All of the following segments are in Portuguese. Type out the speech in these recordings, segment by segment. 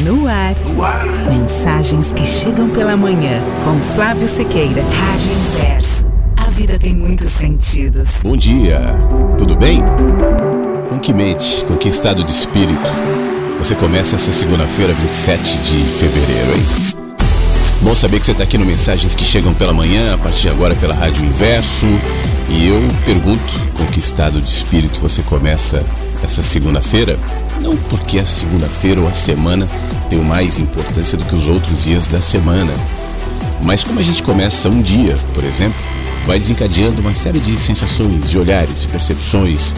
No ar. no ar. Mensagens que chegam pela manhã. Com Flávio Sequeira. Rádio Inverso. A vida tem muitos sentidos. Bom dia. Tudo bem? Com que mente, com que estado de espírito você começa essa segunda-feira, 27 de fevereiro, hein? Bom saber que você está aqui no Mensagens que Chegam pela Manhã, a partir de agora pela Rádio Inverso. E eu pergunto com que estado de espírito você começa essa segunda-feira. Não porque a segunda-feira ou a semana tem mais importância do que os outros dias da semana, mas como a gente começa um dia, por exemplo, vai desencadeando uma série de sensações, de olhares, e percepções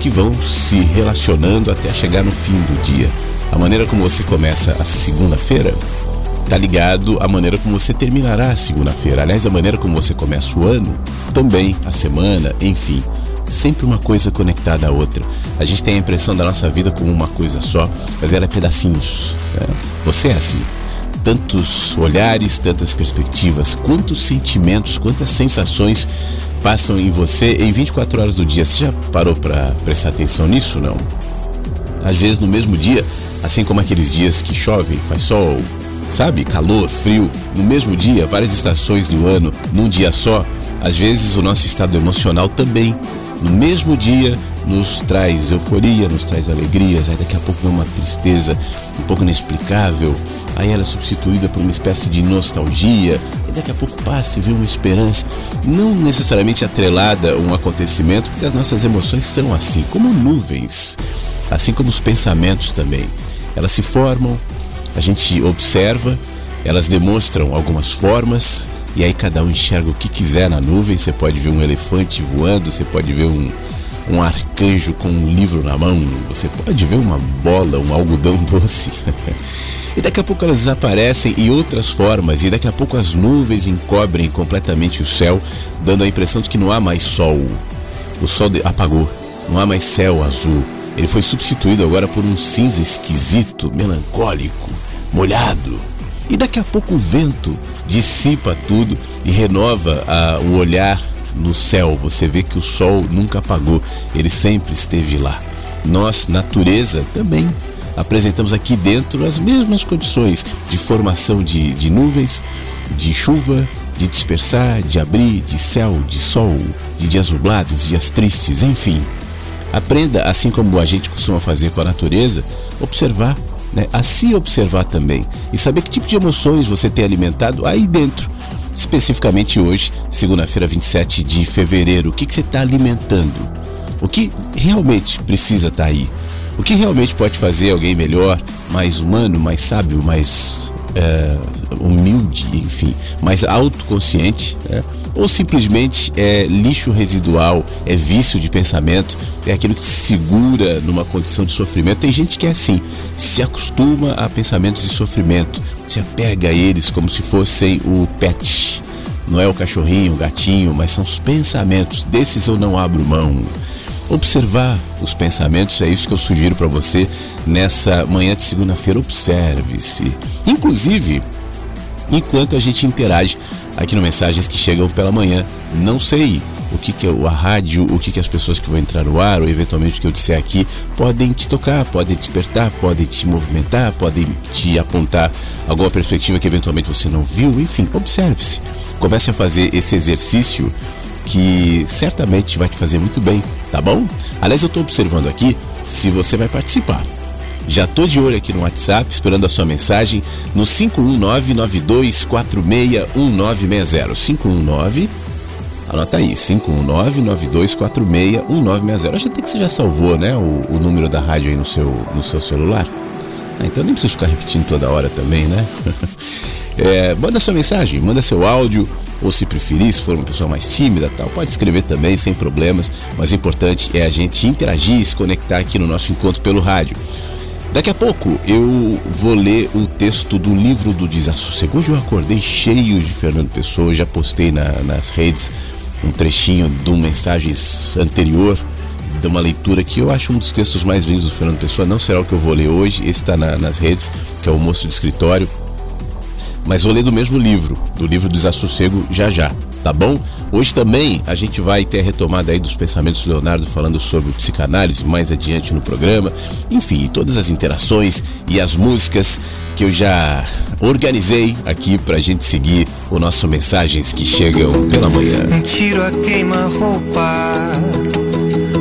que vão se relacionando até chegar no fim do dia. A maneira como você começa a segunda-feira está ligado à maneira como você terminará a segunda-feira. Aliás, a maneira como você começa o ano, também a semana, enfim sempre uma coisa conectada à outra. A gente tem a impressão da nossa vida como uma coisa só, mas ela é pedacinhos. Né? Você é assim. Tantos olhares, tantas perspectivas, quantos sentimentos, quantas sensações passam em você em 24 horas do dia. Você já parou para prestar atenção nisso, não? Às vezes no mesmo dia, assim como aqueles dias que chove, faz sol, sabe? Calor, frio, no mesmo dia, várias estações do ano, num dia só, às vezes o nosso estado emocional também. No mesmo dia nos traz euforia, nos traz alegrias, aí daqui a pouco vem uma tristeza um pouco inexplicável, aí ela é substituída por uma espécie de nostalgia, e daqui a pouco passa e vem uma esperança, não necessariamente atrelada a um acontecimento, porque as nossas emoções são assim, como nuvens, assim como os pensamentos também. Elas se formam, a gente observa, elas demonstram algumas formas, e aí cada um enxerga o que quiser na nuvem. Você pode ver um elefante voando, você pode ver um, um arcanjo com um livro na mão, você pode ver uma bola, um algodão doce. e daqui a pouco elas desaparecem em outras formas, e daqui a pouco as nuvens encobrem completamente o céu, dando a impressão de que não há mais sol. O sol apagou, não há mais céu azul. Ele foi substituído agora por um cinza esquisito, melancólico, molhado. E daqui a pouco o vento dissipa tudo e renova a, o olhar no céu. Você vê que o sol nunca apagou, ele sempre esteve lá. Nós, natureza, também apresentamos aqui dentro as mesmas condições de formação de, de nuvens, de chuva, de dispersar, de abrir, de céu, de sol, de dias nublados, dias tristes, enfim. Aprenda, assim como a gente costuma fazer com a natureza, observar né, a se observar também e saber que tipo de emoções você tem alimentado aí dentro. Especificamente hoje, segunda-feira, 27 de fevereiro, o que, que você está alimentando? O que realmente precisa estar tá aí? O que realmente pode fazer alguém melhor, mais humano, mais sábio, mais é, humilde, enfim, mais autoconsciente? Né? ou simplesmente é lixo residual, é vício de pensamento, é aquilo que se segura numa condição de sofrimento. Tem gente que é assim, se acostuma a pensamentos de sofrimento, se apega a eles como se fossem o pet. Não é o cachorrinho, o gatinho, mas são os pensamentos. Desses eu não abro mão. Observar os pensamentos. É isso que eu sugiro para você nessa manhã de segunda-feira. Observe-se. Inclusive, enquanto a gente interage aqui no Mensagens que Chegam pela Manhã. Não sei o que, que é a rádio, o que, que as pessoas que vão entrar no ar, ou eventualmente o que eu disser aqui, podem te tocar, podem despertar, podem te movimentar, podem te apontar alguma perspectiva que eventualmente você não viu. Enfim, observe-se. Comece a fazer esse exercício que certamente vai te fazer muito bem, tá bom? Aliás, eu estou observando aqui se você vai participar. Já tô de olho aqui no WhatsApp, esperando a sua mensagem no 51992461960. 519 Anota aí, 51992461960. Acho até que você já salvou, né, o, o, número da rádio aí no seu, no seu celular. Ah, então nem precisa ficar repetindo toda hora também, né? é, manda sua mensagem, manda seu áudio, ou se preferir, se for uma pessoa mais tímida tal, pode escrever também, sem problemas. Mas o importante é a gente interagir e se conectar aqui no nosso encontro pelo rádio. Daqui a pouco eu vou ler o texto do livro do Desassossego. Hoje eu acordei cheio de Fernando Pessoa, já postei na, nas redes um trechinho de uma mensagem anterior, de uma leitura que eu acho um dos textos mais lindos do Fernando Pessoa. Não será o que eu vou ler hoje, esse está na, nas redes, que é o Moço de Escritório. Mas vou ler do mesmo livro, do livro do Desassossego, já já, tá bom? Hoje também a gente vai ter a retomada aí dos pensamentos do Leonardo falando sobre psicanálise mais adiante no programa. Enfim, todas as interações e as músicas que eu já organizei aqui pra gente seguir o nosso mensagens que chegam pela manhã. Um tiro a queima-roupa,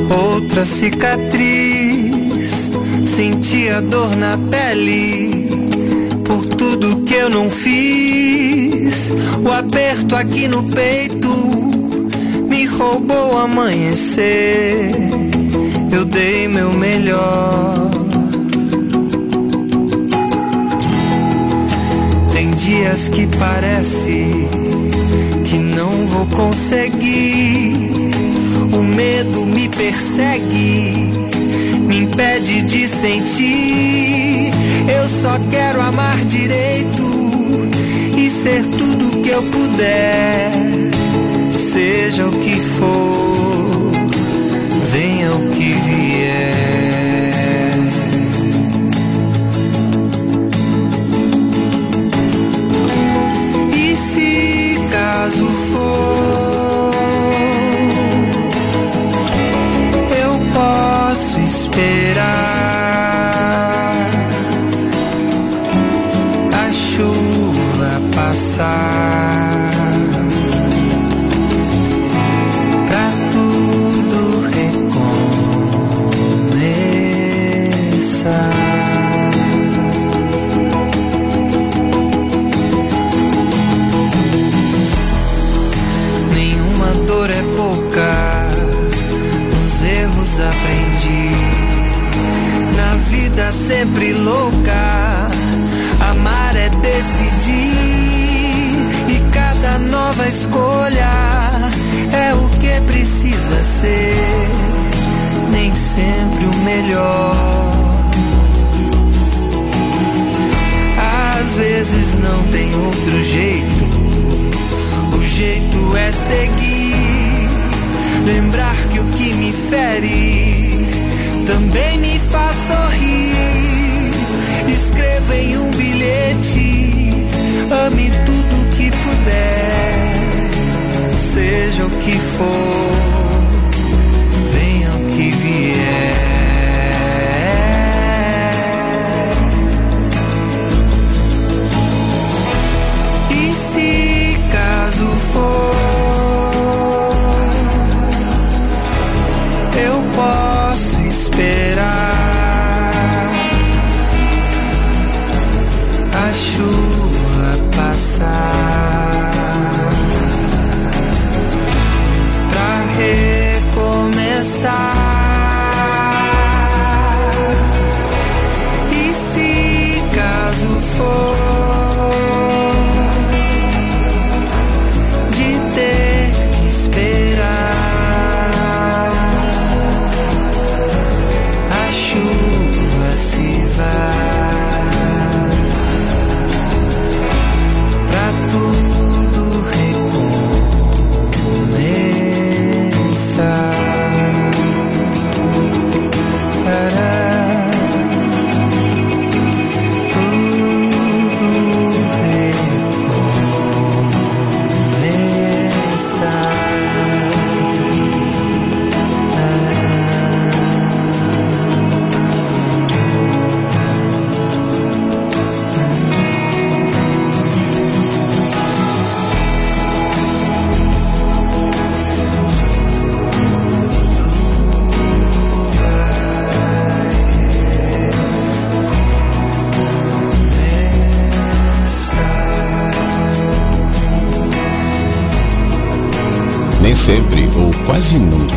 outra cicatriz. Senti a dor na pele por tudo que eu não fiz. O aperto aqui no peito me roubou o amanhecer. Eu dei meu melhor. Tem dias que parece que não vou conseguir. O medo me persegue, me impede de sentir. Eu só quero amar direito e ser tudo que eu puder, seja o que for, venha o que vier. Passar pra tudo recomeçar. Nenhuma dor é pouca, nos erros aprendi. Na vida sempre louca, nova escolha é o que precisa ser, nem sempre o melhor. Às vezes não tem outro jeito, o jeito é seguir, lembrar que o que me fere também me faz sorrir. Escreva em um bilhete, ame tudo que puder, seja o que for, venha o que vier. Quase nunca.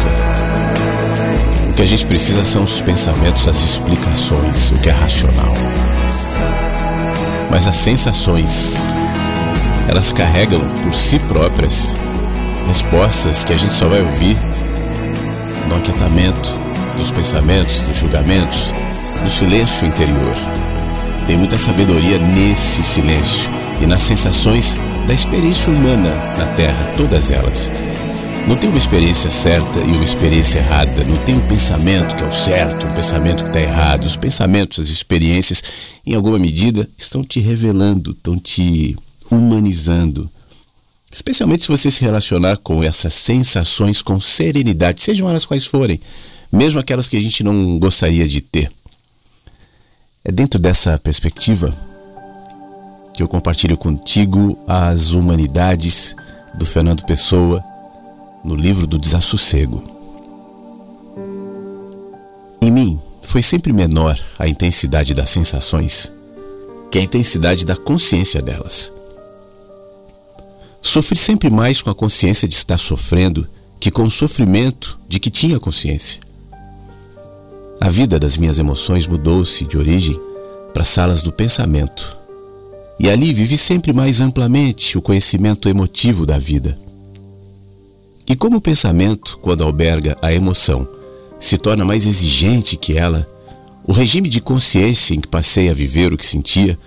O que a gente precisa são os pensamentos, as explicações, o que é racional. Mas as sensações, elas carregam por si próprias respostas que a gente só vai ouvir no aquietamento dos pensamentos, dos julgamentos, no silêncio interior. Tem muita sabedoria nesse silêncio e nas sensações da experiência humana na Terra, todas elas. Não tem uma experiência certa e uma experiência errada. Não tem um pensamento que é o certo, um pensamento que está errado. Os pensamentos, as experiências, em alguma medida, estão te revelando, estão te humanizando. Especialmente se você se relacionar com essas sensações com serenidade, sejam elas quais forem, mesmo aquelas que a gente não gostaria de ter. É dentro dessa perspectiva que eu compartilho contigo as humanidades do Fernando Pessoa no livro do Desassossego. Em mim foi sempre menor a intensidade das sensações que a intensidade da consciência delas. Sofri sempre mais com a consciência de estar sofrendo que com o sofrimento de que tinha consciência. A vida das minhas emoções mudou-se de origem para salas do pensamento. E ali vivi sempre mais amplamente o conhecimento emotivo da vida. E como o pensamento, quando alberga a emoção, se torna mais exigente que ela, o regime de consciência em que passei a viver o que sentia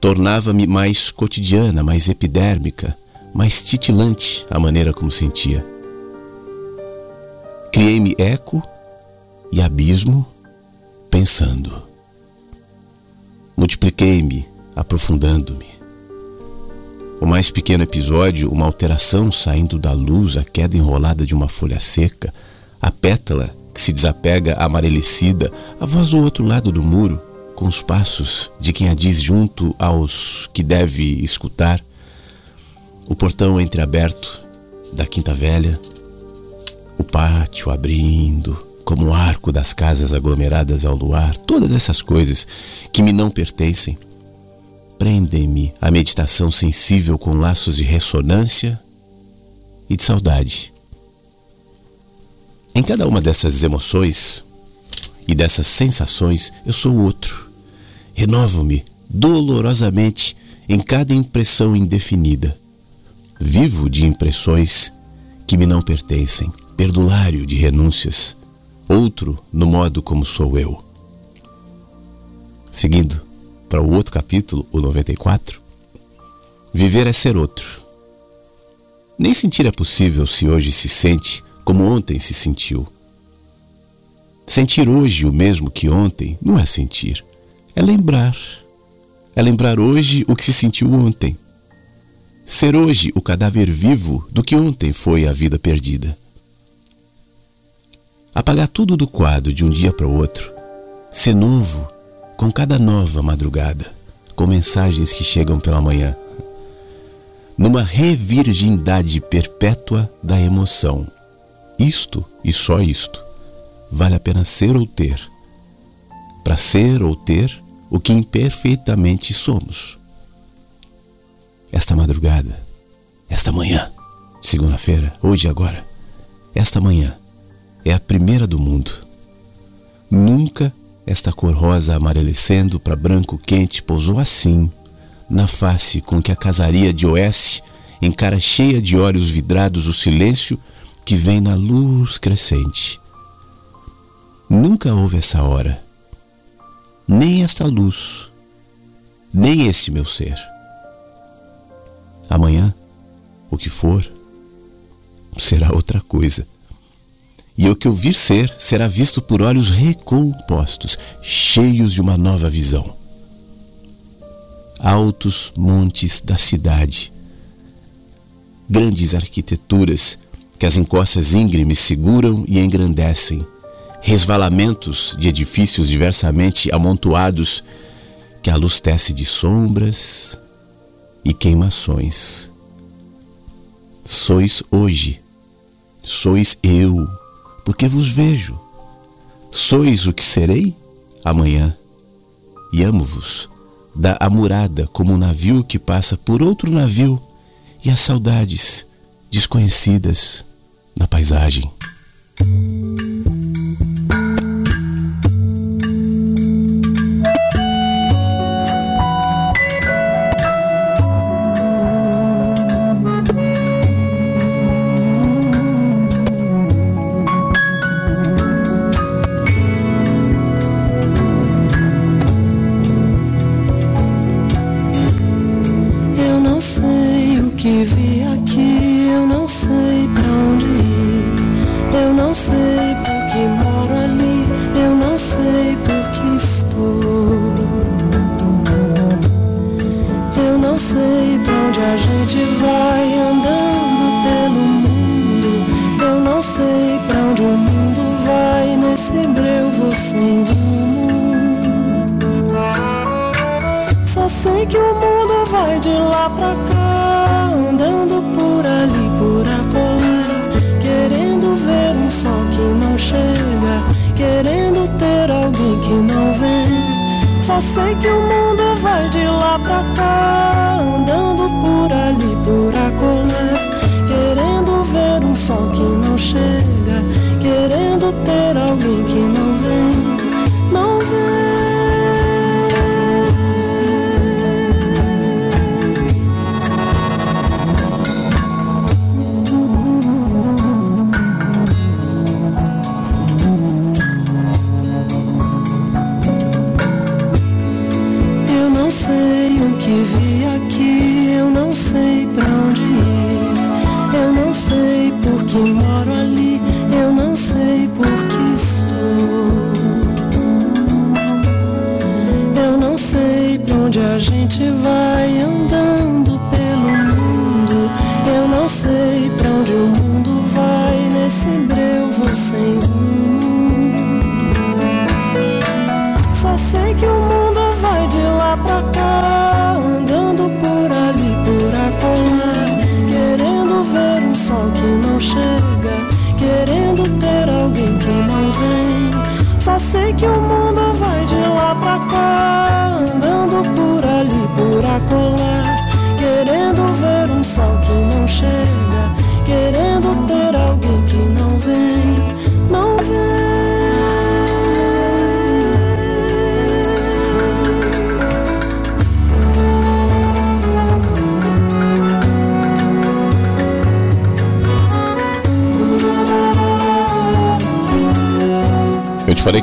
tornava-me mais cotidiana, mais epidérmica, mais titilante a maneira como sentia. Criei-me eco e abismo pensando. Multipliquei-me, aprofundando-me. O mais pequeno episódio, uma alteração saindo da luz, a queda enrolada de uma folha seca, a pétala que se desapega amarelecida, a voz do outro lado do muro, com os passos de quem a diz junto aos que deve escutar, o portão entreaberto da Quinta Velha, o pátio abrindo, como o arco das casas aglomeradas ao luar, todas essas coisas que me não pertencem, prendem-me à meditação sensível com laços de ressonância e de saudade. Em cada uma dessas emoções e dessas sensações, eu sou outro. Renovo-me dolorosamente em cada impressão indefinida. Vivo de impressões que me não pertencem, perdulário de renúncias, outro no modo como sou eu. Seguindo, para o outro capítulo, o 94, viver é ser outro. Nem sentir é possível se hoje se sente como ontem se sentiu. Sentir hoje o mesmo que ontem não é sentir, é lembrar. É lembrar hoje o que se sentiu ontem. Ser hoje o cadáver vivo do que ontem foi a vida perdida. Apagar tudo do quadro de um dia para o outro. Ser novo com cada nova madrugada, com mensagens que chegam pela manhã, numa revirgindade perpétua da emoção. Isto e só isto vale a pena ser ou ter, para ser ou ter o que imperfeitamente somos. Esta madrugada, esta manhã, segunda-feira, hoje e agora, esta manhã é a primeira do mundo. Nunca esta cor rosa amarelecendo para branco quente pousou assim, na face com que a casaria de oeste encara cheia de olhos vidrados o silêncio que vem na luz crescente. Nunca houve essa hora, nem esta luz, nem este meu ser. Amanhã, o que for, será outra coisa e o que eu vir ser será visto por olhos recompostos, cheios de uma nova visão. Altos montes da cidade, grandes arquiteturas que as encostas íngremes seguram e engrandecem, resvalamentos de edifícios diversamente amontoados que a luz tece de sombras e queimações. Sois hoje, sois eu porque vos vejo. Sois o que serei amanhã, e amo-vos, da amurada como um navio que passa por outro navio, e as saudades desconhecidas na paisagem. Falei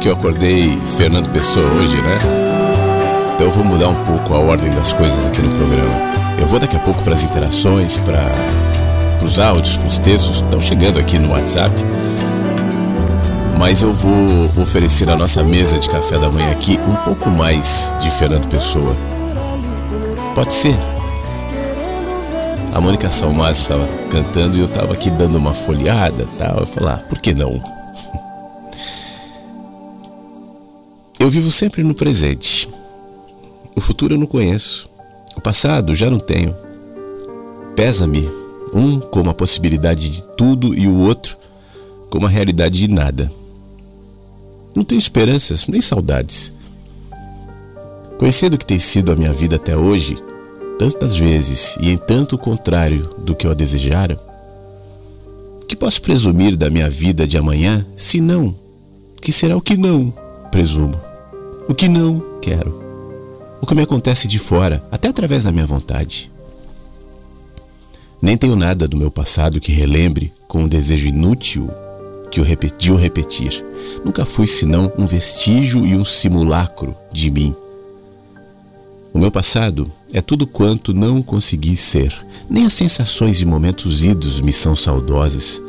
que eu acordei Fernando Pessoa hoje, né? Então eu vou mudar um pouco a ordem das coisas aqui no programa. Eu vou daqui a pouco para as interações, para os áudios, com os textos que estão chegando aqui no WhatsApp. Mas eu vou oferecer a nossa mesa de café da manhã aqui um pouco mais de Fernando Pessoa. Pode ser? A Mônica Salmazo estava cantando e eu estava aqui dando uma folhada tal. Eu falei, ah, por que não? Eu vivo sempre no presente. O futuro eu não conheço. O passado já não tenho. Pesa-me, um como a possibilidade de tudo e o outro como a realidade de nada. Não tenho esperanças nem saudades. Conhecendo o que tem sido a minha vida até hoje, tantas vezes e em tanto contrário do que eu desejara, que posso presumir da minha vida de amanhã, se não, que será o que não presumo o que não quero, o que me acontece de fora, até através da minha vontade. Nem tenho nada do meu passado que relembre com um desejo inútil que o repeti o repetir. Nunca fui senão um vestígio e um simulacro de mim. O meu passado é tudo quanto não consegui ser. Nem as sensações e momentos idos me são saudosas.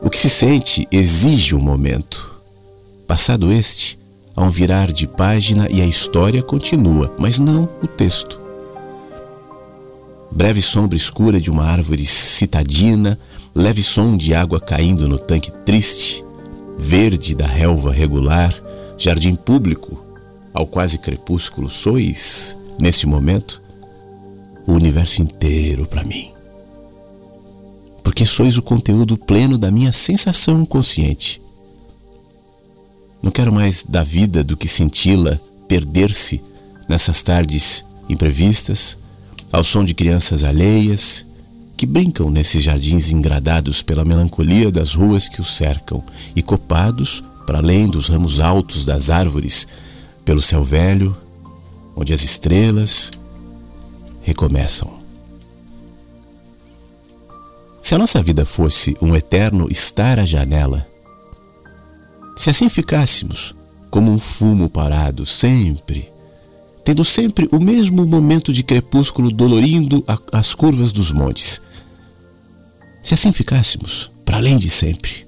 O que se sente exige um momento. Passado este, Há um virar de página e a história continua, mas não o texto. Breve sombra escura de uma árvore citadina, leve som de água caindo no tanque triste, verde da relva regular, jardim público, ao quase crepúsculo, sois, nesse momento, o universo inteiro para mim. Porque sois o conteúdo pleno da minha sensação consciente não quero mais da vida do que senti-la perder-se nessas tardes imprevistas, ao som de crianças alheias que brincam nesses jardins engradados pela melancolia das ruas que os cercam e copados, para além dos ramos altos das árvores, pelo céu velho, onde as estrelas recomeçam. Se a nossa vida fosse um eterno estar à janela, se assim ficássemos como um fumo parado, sempre, tendo sempre o mesmo momento de crepúsculo dolorindo as curvas dos montes, se assim ficássemos, para além de sempre,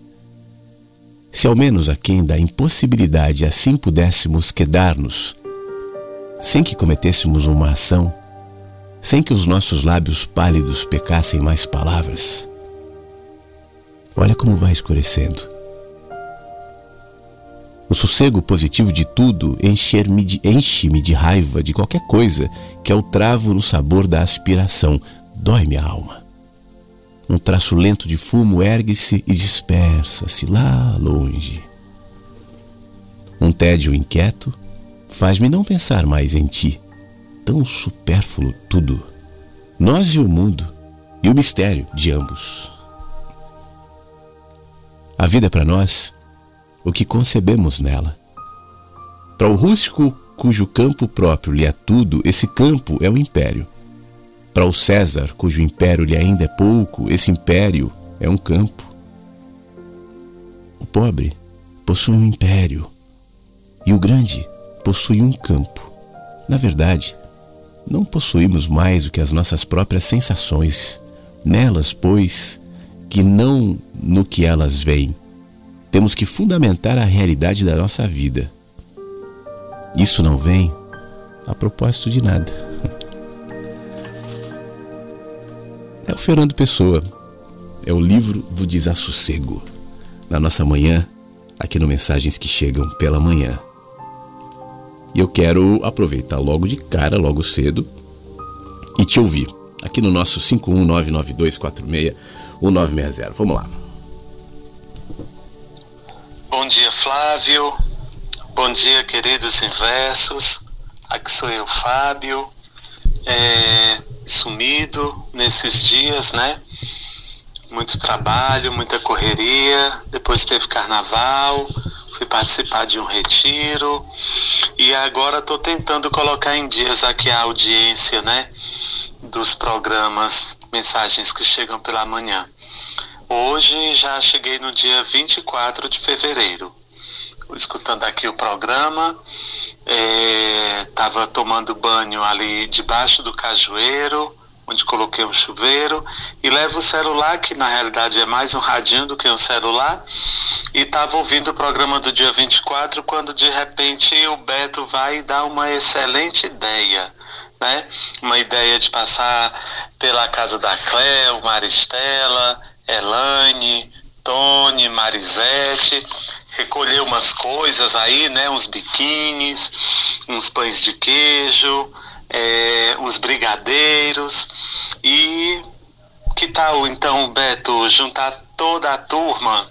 se ao menos aquém da impossibilidade assim pudéssemos quedar-nos, sem que cometêssemos uma ação, sem que os nossos lábios pálidos pecassem mais palavras. Olha como vai escurecendo. O sossego positivo de tudo enche-me de, enche de raiva de qualquer coisa que é o travo no sabor da aspiração. Dói minha alma. Um traço lento de fumo ergue-se e dispersa-se lá longe. Um tédio inquieto faz-me não pensar mais em ti. Tão supérfluo tudo. Nós e o mundo, e o mistério de ambos. A vida é para nós o que concebemos nela. Para o rústico cujo campo próprio lhe é tudo, esse campo é o império. Para o César, cujo império lhe ainda é pouco, esse império é um campo. O pobre possui um império e o grande possui um campo. Na verdade, não possuímos mais do que as nossas próprias sensações. Nelas, pois, que não no que elas veem. Temos que fundamentar a realidade da nossa vida. Isso não vem a propósito de nada. É o Fernando Pessoa. É o livro do desassossego. Na nossa manhã, aqui no Mensagens que Chegam pela Manhã. E eu quero aproveitar logo de cara, logo cedo, e te ouvir. Aqui no nosso 51992461960. Vamos lá. Bom dia, Flávio. Bom dia, queridos inversos. Aqui sou eu, Fábio. É, sumido nesses dias, né? Muito trabalho, muita correria. Depois teve carnaval, fui participar de um retiro e agora estou tentando colocar em dias aqui a audiência, né? Dos programas, mensagens que chegam pela manhã. Hoje já cheguei no dia 24 de fevereiro, escutando aqui o programa estava é, tomando banho ali debaixo do cajueiro, onde coloquei um chuveiro, e levo o celular, que na realidade é mais um radinho do que um celular, e estava ouvindo o programa do dia 24, quando de repente o Beto vai dar uma excelente ideia. Né? Uma ideia de passar pela casa da Cléo, Maristela, Elane, Tony, Marisete recolher umas coisas aí, né? Uns biquínis, uns pães de queijo, é, uns brigadeiros. E que tal então, Beto, juntar toda a turma,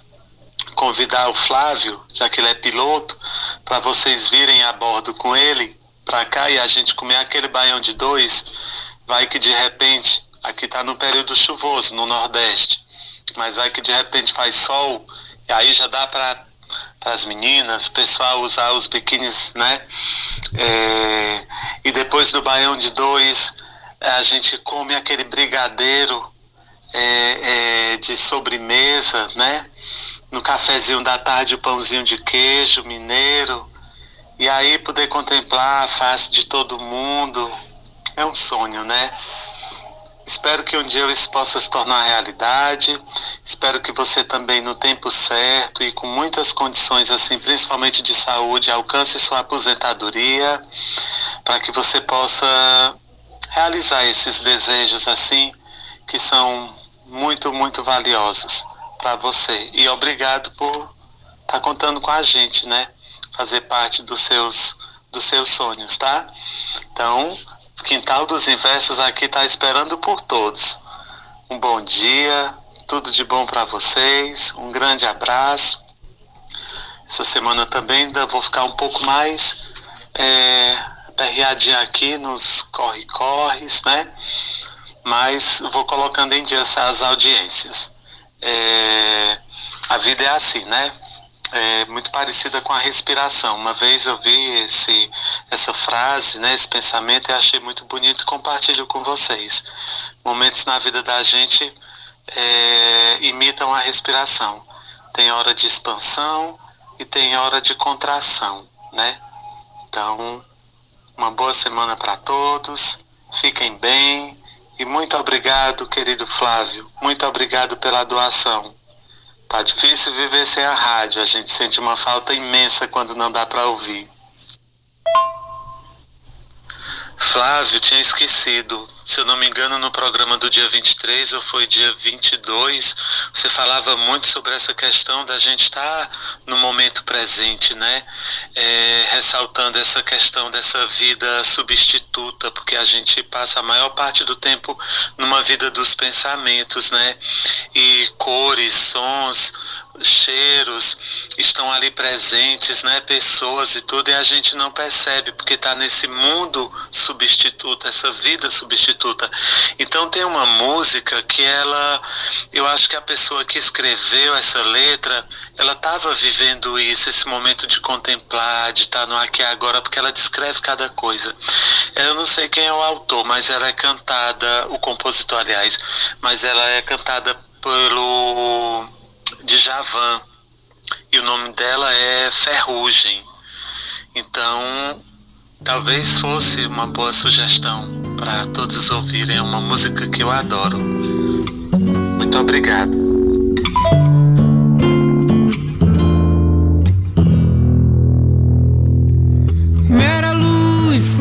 convidar o Flávio, já que ele é piloto, para vocês virem a bordo com ele para cá e a gente comer aquele baião de dois. Vai que de repente, aqui está no período chuvoso, no Nordeste, mas vai que de repente faz sol, e aí já dá para as meninas, pessoal usar os biquínis, né? É, e depois do baião de dois, a gente come aquele brigadeiro é, é, de sobremesa, né? No cafezinho da tarde, o pãozinho de queijo mineiro. E aí poder contemplar a face de todo mundo. É um sonho, né? Espero que um dia isso possa se tornar realidade. Espero que você também, no tempo certo e com muitas condições, assim, principalmente de saúde, alcance sua aposentadoria, para que você possa realizar esses desejos, assim, que são muito, muito valiosos para você. E obrigado por estar tá contando com a gente, né? Fazer parte dos seus, dos seus sonhos, tá? Então, Quintal dos Inversos aqui está esperando por todos. Um bom dia, tudo de bom para vocês, um grande abraço. Essa semana também ainda vou ficar um pouco mais é, aqui nos corre-corres, né? mas vou colocando em dia as audiências. É, a vida é assim, né? É muito parecida com a respiração. Uma vez eu vi esse, essa frase, né, esse pensamento e achei muito bonito e compartilho com vocês. Momentos na vida da gente é, imitam a respiração. Tem hora de expansão e tem hora de contração, né? Então, uma boa semana para todos. Fiquem bem e muito obrigado, querido Flávio. Muito obrigado pela doação. Tá difícil viver sem a rádio, a gente sente uma falta imensa quando não dá para ouvir. Flávio, tinha esquecido. Se eu não me engano, no programa do dia 23 ou foi dia 22, você falava muito sobre essa questão da gente estar tá no momento presente, né? É, ressaltando essa questão dessa vida substituta, porque a gente passa a maior parte do tempo numa vida dos pensamentos, né? E cores, sons, cheiros estão ali presentes, né? Pessoas e tudo, e a gente não percebe, porque está nesse mundo substituto, essa vida substituta. Então tem uma música que ela, eu acho que a pessoa que escreveu essa letra, ela estava vivendo isso, esse momento de contemplar, de estar tá no aqui e agora, porque ela descreve cada coisa. Eu não sei quem é o autor, mas ela é cantada, o compositor, aliás, mas ela é cantada pelo Djavan e o nome dela é Ferrugem. Então, talvez fosse uma boa sugestão para todos ouvirem. É uma música que eu adoro. Muito obrigado. Mera luz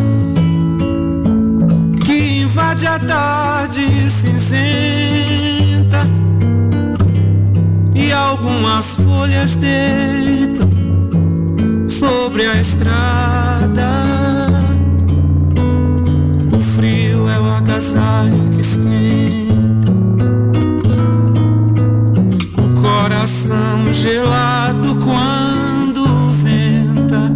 que invade a tarde algumas folhas deitam sobre a estrada. O frio é o agasalho que esquenta. O coração gelado quando venta,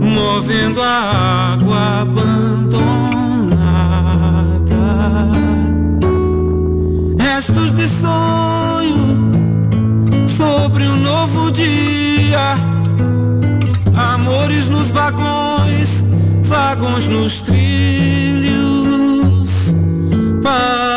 movendo a água abandonada. Restos de sonho sobre um novo dia. Amores nos vagões, vagões nos trilhos. Parece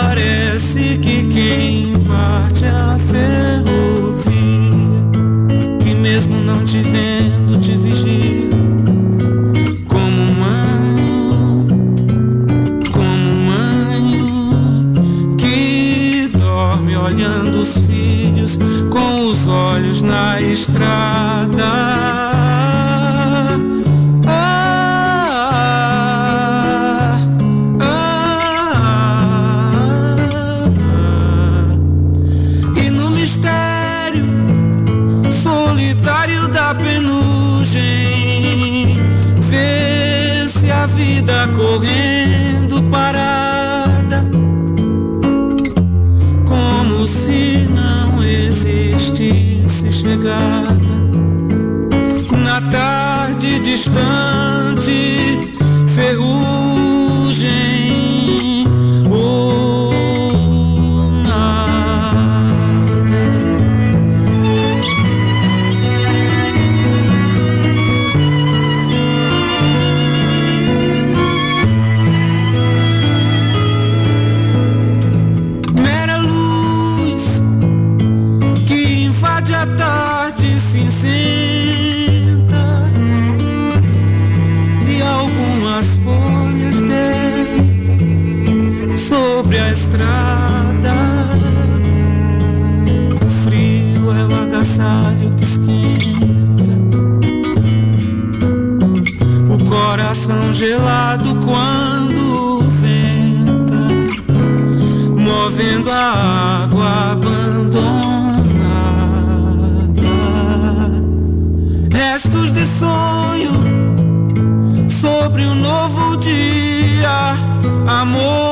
na estrada. Ah, ah, ah, e no mistério solitário da penugem, vê-se a vida correndo parada, chegada. Na tarde distante, amores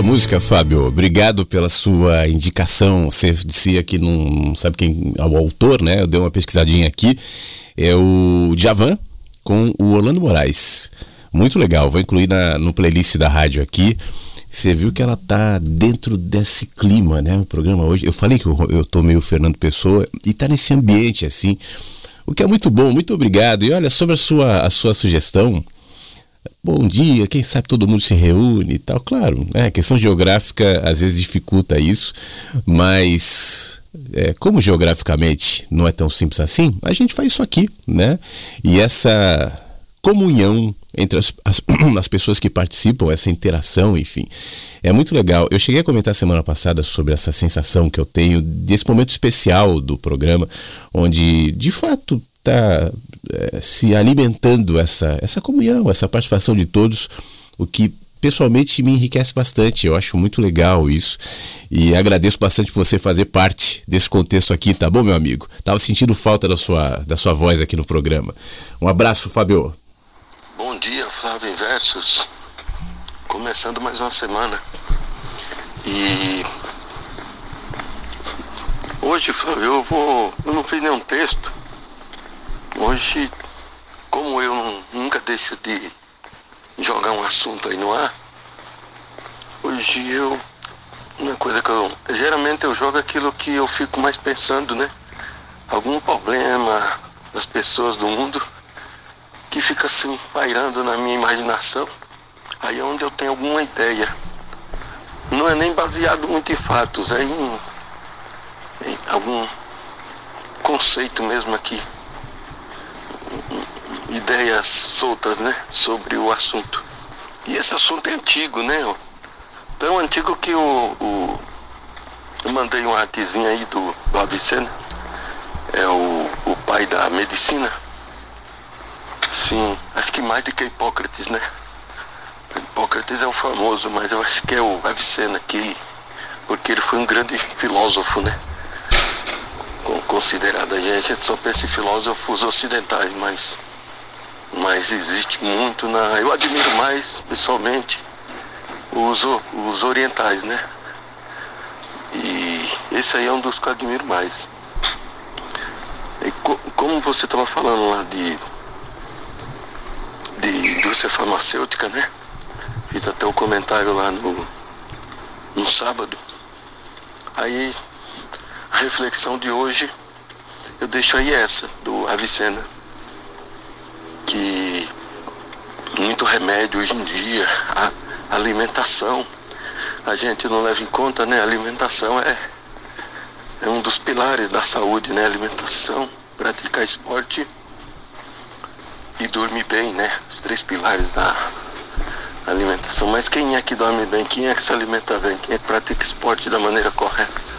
Linda música, Fábio. Obrigado pela sua indicação. Você dizia que não sabe quem é o autor, né? Eu dei uma pesquisadinha aqui. É o Javan com o Orlando Moraes. Muito legal. Vou incluir na, no playlist da rádio aqui. Você viu que ela tá dentro desse clima, né? O programa hoje. Eu falei que eu, eu tô meio Fernando Pessoa e tá nesse ambiente assim. O que é muito bom. Muito obrigado. E olha, sobre a sua, a sua sugestão bom dia, quem sabe todo mundo se reúne e tal. Claro, né, a questão geográfica às vezes dificulta isso, mas é, como geograficamente não é tão simples assim, a gente faz isso aqui, né? E essa comunhão entre as, as, as, pessoas que participam, essa interação, enfim. É muito legal. Eu cheguei a comentar semana passada sobre essa sensação que eu tenho desse momento especial do programa, onde de fato está é, se alimentando essa, essa comunhão, essa participação de todos, o que pessoalmente me enriquece bastante. Eu acho muito legal isso e agradeço bastante por você fazer parte desse contexto aqui, tá bom, meu amigo? Tava sentindo falta da sua, da sua voz aqui no programa. Um abraço, Fabio. Bom dia, Flávio Inversos. Começando mais uma semana. E hoje, Flávio, eu vou. Eu não fiz nenhum texto, Hoje, como eu nunca deixo de jogar um assunto aí no ar, hoje eu. Uma coisa que eu. Geralmente eu jogo aquilo que eu fico mais pensando, né? Algum problema das pessoas do mundo que fica assim pairando na minha imaginação. Aí é onde eu tenho alguma ideia. Não é nem baseado muito em fatos, é em, em algum conceito mesmo aqui ideias soltas, né, sobre o assunto. E esse assunto é antigo, né? Tão antigo que o, o eu mandei uma artezinha aí do, do Avicena, é o, o pai da medicina. Sim, acho que mais do que Hipócrates, né? Hipócrates é o famoso, mas eu acho que é o Avicena que porque ele foi um grande filósofo, né? Considerado a gente só pensa em filósofos ocidentais, mas mas existe muito na. Eu admiro mais, pessoalmente, os, os orientais, né? E esse aí é um dos que eu admiro mais. E co, como você estava falando lá de, de indústria farmacêutica, né? Fiz até o um comentário lá no, no sábado. Aí a reflexão de hoje eu deixo aí essa, do Avicena que muito remédio hoje em dia, a alimentação, a gente não leva em conta, né? A alimentação é, é um dos pilares da saúde, né? Alimentação, praticar esporte e dormir bem, né? Os três pilares da alimentação. Mas quem é que dorme bem? Quem é que se alimenta bem? Quem é que pratica esporte da maneira correta?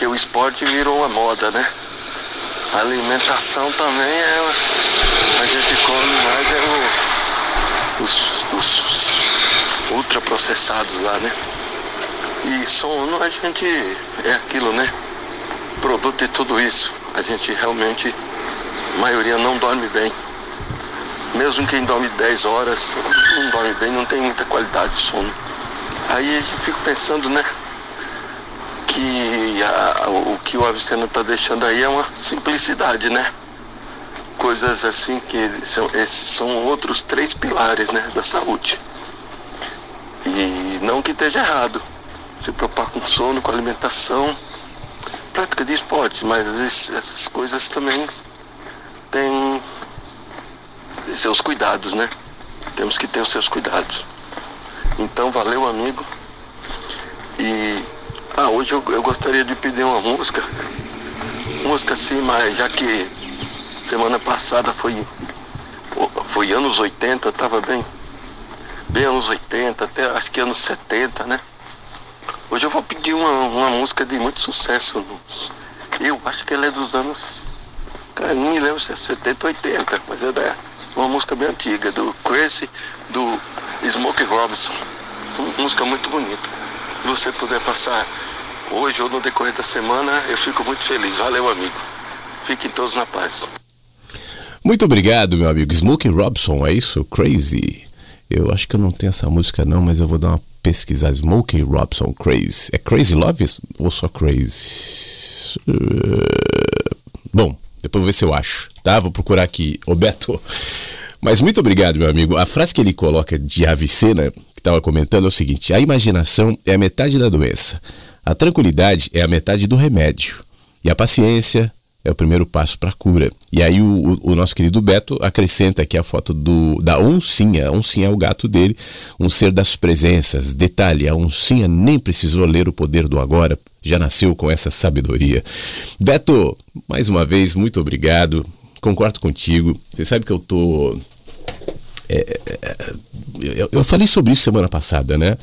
Porque o esporte virou uma moda, né? A alimentação também é. A gente come mais é o, os, os ultraprocessados lá, né? E sono a gente é aquilo, né? Produto de tudo isso. A gente realmente, a maioria não dorme bem. Mesmo quem dorme 10 horas, não dorme bem, não tem muita qualidade de sono. Aí fico pensando, né? Que a, o que o Avicena está deixando aí é uma simplicidade, né? Coisas assim que são, esses são outros três pilares né, da saúde. E não que esteja errado. Se preocupar com sono, com alimentação, prática de esporte, mas essas coisas também têm seus cuidados, né? Temos que ter os seus cuidados. Então valeu amigo. E ah, hoje eu, eu gostaria de pedir uma música. Música sim, mas já que semana passada foi, foi anos 80, tava bem, bem anos 80, até acho que anos 70, né? Hoje eu vou pedir uma, uma música de muito sucesso. Eu acho que ela é dos anos. Cara, me lembro se é 70 ou 80, mas é da, uma música bem antiga, do Crazy, do Smokey Robinson. Essa música muito bonita você puder passar hoje ou no decorrer da semana, eu fico muito feliz. Valeu, amigo. Fiquem todos na paz. Muito obrigado, meu amigo. Smokey Robson, é isso? Crazy. Eu acho que eu não tenho essa música não, mas eu vou dar uma pesquisada. Smokey Robson, Crazy. É Crazy Love ou só Crazy? Uh... Bom, depois vou ver se eu acho, tá? Vou procurar aqui. Ô Beto. Mas muito obrigado, meu amigo. A frase que ele coloca de Avicena, que estava comentando, é o seguinte: a imaginação é a metade da doença, a tranquilidade é a metade do remédio, e a paciência é o primeiro passo para a cura. E aí o, o, nosso querido Beto acrescenta aqui a foto do, da oncinha. A oncinha é o gato dele, um ser das presenças. Detalhe, a oncinha nem precisou ler o poder do agora, já nasceu com essa sabedoria. Beto, mais uma vez, muito obrigado. Concordo contigo. Você sabe que eu tô. É, é, eu, eu falei sobre isso semana passada, né?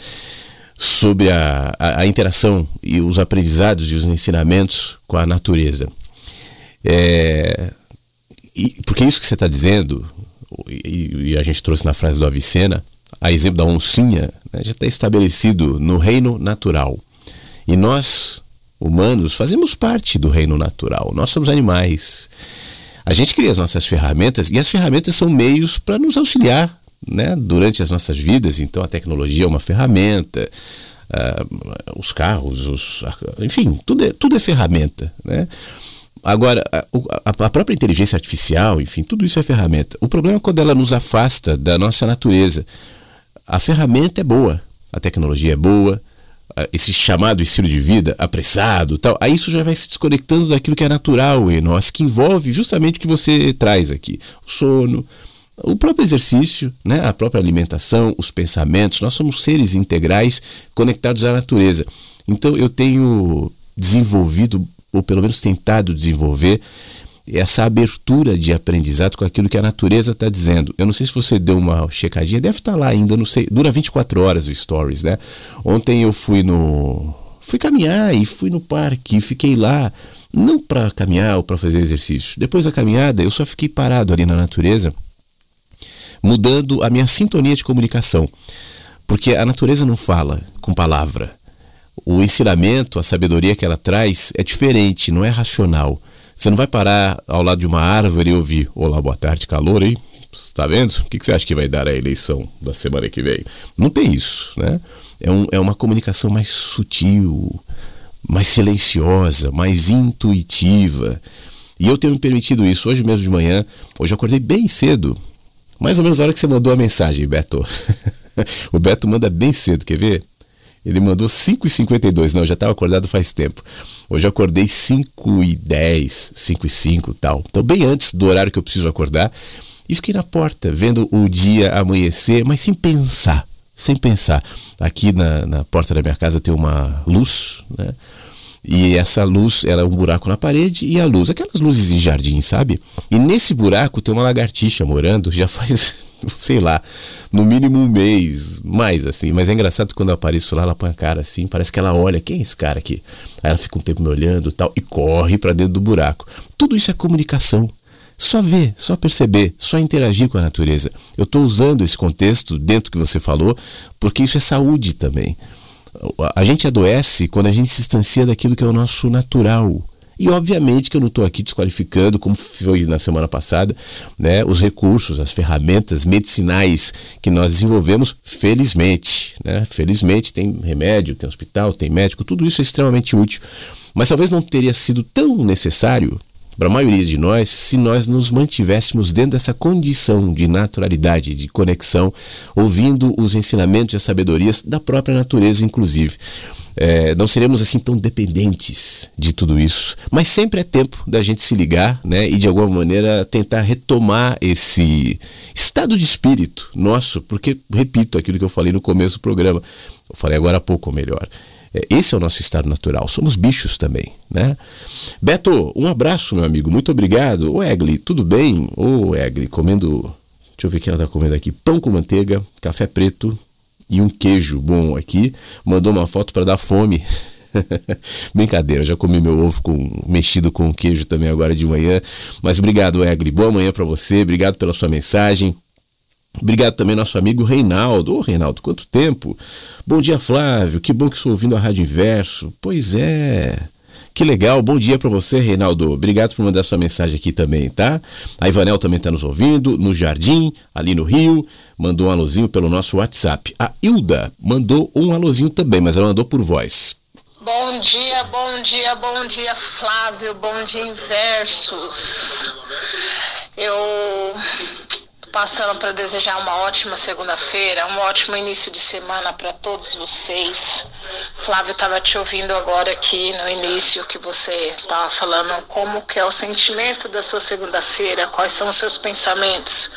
Sobre a, a, a interação e os aprendizados e os ensinamentos com a natureza. É, e, porque isso que você está dizendo, e, e, a gente trouxe na frase do Avicena, a exemplo da oncinha, né, já está estabelecido no reino natural. E nós, humanos, fazemos parte do reino natural. Nós somos animais. A gente cria as nossas ferramentas e as ferramentas são meios para nos auxiliar né, durante as nossas vidas. Então a tecnologia é uma ferramenta, uh, os carros, os, enfim, tudo é, tudo é ferramenta. Né? Agora, a, a, própria inteligência artificial, enfim, tudo isso é ferramenta. O problema é quando ela nos afasta da nossa natureza. A ferramenta é boa, a tecnologia é boa, esse chamado estilo de vida apressado tal, aí isso já vai se desconectando daquilo que é natural em nós, que envolve justamente o que você traz aqui: o sono, o próprio exercício, né, a própria alimentação, os pensamentos. Nós somos seres integrais conectados à natureza. Então eu tenho desenvolvido ou pelo menos tentado desenvolver, essa abertura de aprendizado com aquilo que a natureza está dizendo. Eu não sei se você deu uma checadinha, deve estar tá lá ainda, não sei. Dura 24 horas o Stories, né? Ontem eu fui no. Fui caminhar e fui no parque, fiquei lá, não para caminhar ou para fazer exercício. Depois da caminhada, eu só fiquei parado ali na natureza, mudando a minha sintonia de comunicação. Porque a natureza não fala com palavra o ensinamento, a sabedoria que ela traz é diferente, não é racional. Você não vai parar ao lado de uma árvore e ouvir: Olá, boa tarde, calor aí. Está vendo? O que você acha que vai dar a eleição da semana que vem? Não tem isso, né? É, um, é uma comunicação mais sutil, mais silenciosa, mais intuitiva. E eu tenho me permitido isso hoje mesmo de manhã. Hoje eu acordei bem cedo, mais ou menos a hora que você mandou a mensagem, Beto. o Beto manda bem cedo, quer ver? Ele mandou 5h52. Não, eu já estava acordado faz tempo. Hoje eu acordei 5h10, 5h05 e tal. Então, bem antes do horário que eu preciso acordar. E fiquei na porta, vendo o dia amanhecer, mas sem pensar. Sem pensar. Aqui na, na porta da minha casa tem uma luz, né? E essa luz, ela é um buraco na parede e a luz, aquelas luzes em jardim, sabe? E nesse buraco tem uma lagartixa morando, já faz, sei lá, no mínimo um mês, mais assim. Mas é engraçado quando eu apareço lá, ela põe a cara assim, parece que ela olha, quem é esse cara aqui? Aí ela fica um tempo me olhando tal, e corre para dentro do buraco. Tudo isso é comunicação. Só ver, só perceber, só interagir com a natureza. Eu estou usando esse contexto dentro que você falou, porque isso é saúde também. A gente adoece quando a gente se distancia daquilo que é o nosso natural. E obviamente que eu não estou aqui desqualificando, como foi na semana passada, né, os recursos, as ferramentas medicinais que nós desenvolvemos, felizmente. Né, felizmente tem remédio, tem hospital, tem médico, tudo isso é extremamente útil. Mas talvez não teria sido tão necessário para a maioria de nós se nós nos mantivéssemos dentro dessa condição de naturalidade, de conexão, ouvindo os ensinamentos e as sabedorias da própria natureza, inclusive é, não seremos assim tão dependentes de tudo isso. Mas sempre é tempo da gente se ligar né, e de alguma maneira tentar retomar esse estado de espírito nosso, porque, repito aquilo que eu falei no começo do programa, eu falei agora há pouco, ou melhor. É, esse é o nosso estado natural. Somos bichos também, né? Beto, um abraço, meu amigo. Muito obrigado. Ô, Egli, tudo bem? Ô, Egli, comendo. Deixa eu ver o que ela está comendo aqui. Pão com manteiga, café preto, e um queijo bom aqui. Mandou uma foto para dar fome. Brincadeira, já comi meu ovo com, mexido com queijo também agora de manhã. Mas obrigado, Egli. Boa manhã para você. Obrigado pela sua mensagem. Obrigado também nosso amigo Reinaldo. Ô Reinaldo, quanto tempo? Bom dia, Flávio. Que bom que estou ouvindo a Rádio Inverso. Pois é. Que legal, bom dia para você, Reinaldo. Obrigado por mandar sua mensagem aqui também, tá? A Ivanel também está nos ouvindo, no Jardim, ali no Rio, mandou um alôzinho pelo nosso WhatsApp. A Hilda mandou um alôzinho também, mas ela mandou por voz. Bom dia, bom dia, bom dia, Flávio. Bom dia, Inversos. Eu passando para desejar uma ótima segunda-feira, um ótimo início de semana para todos vocês. Flávio estava te ouvindo agora aqui no início que você estava falando como que é o sentimento da sua segunda-feira, quais são os seus pensamentos.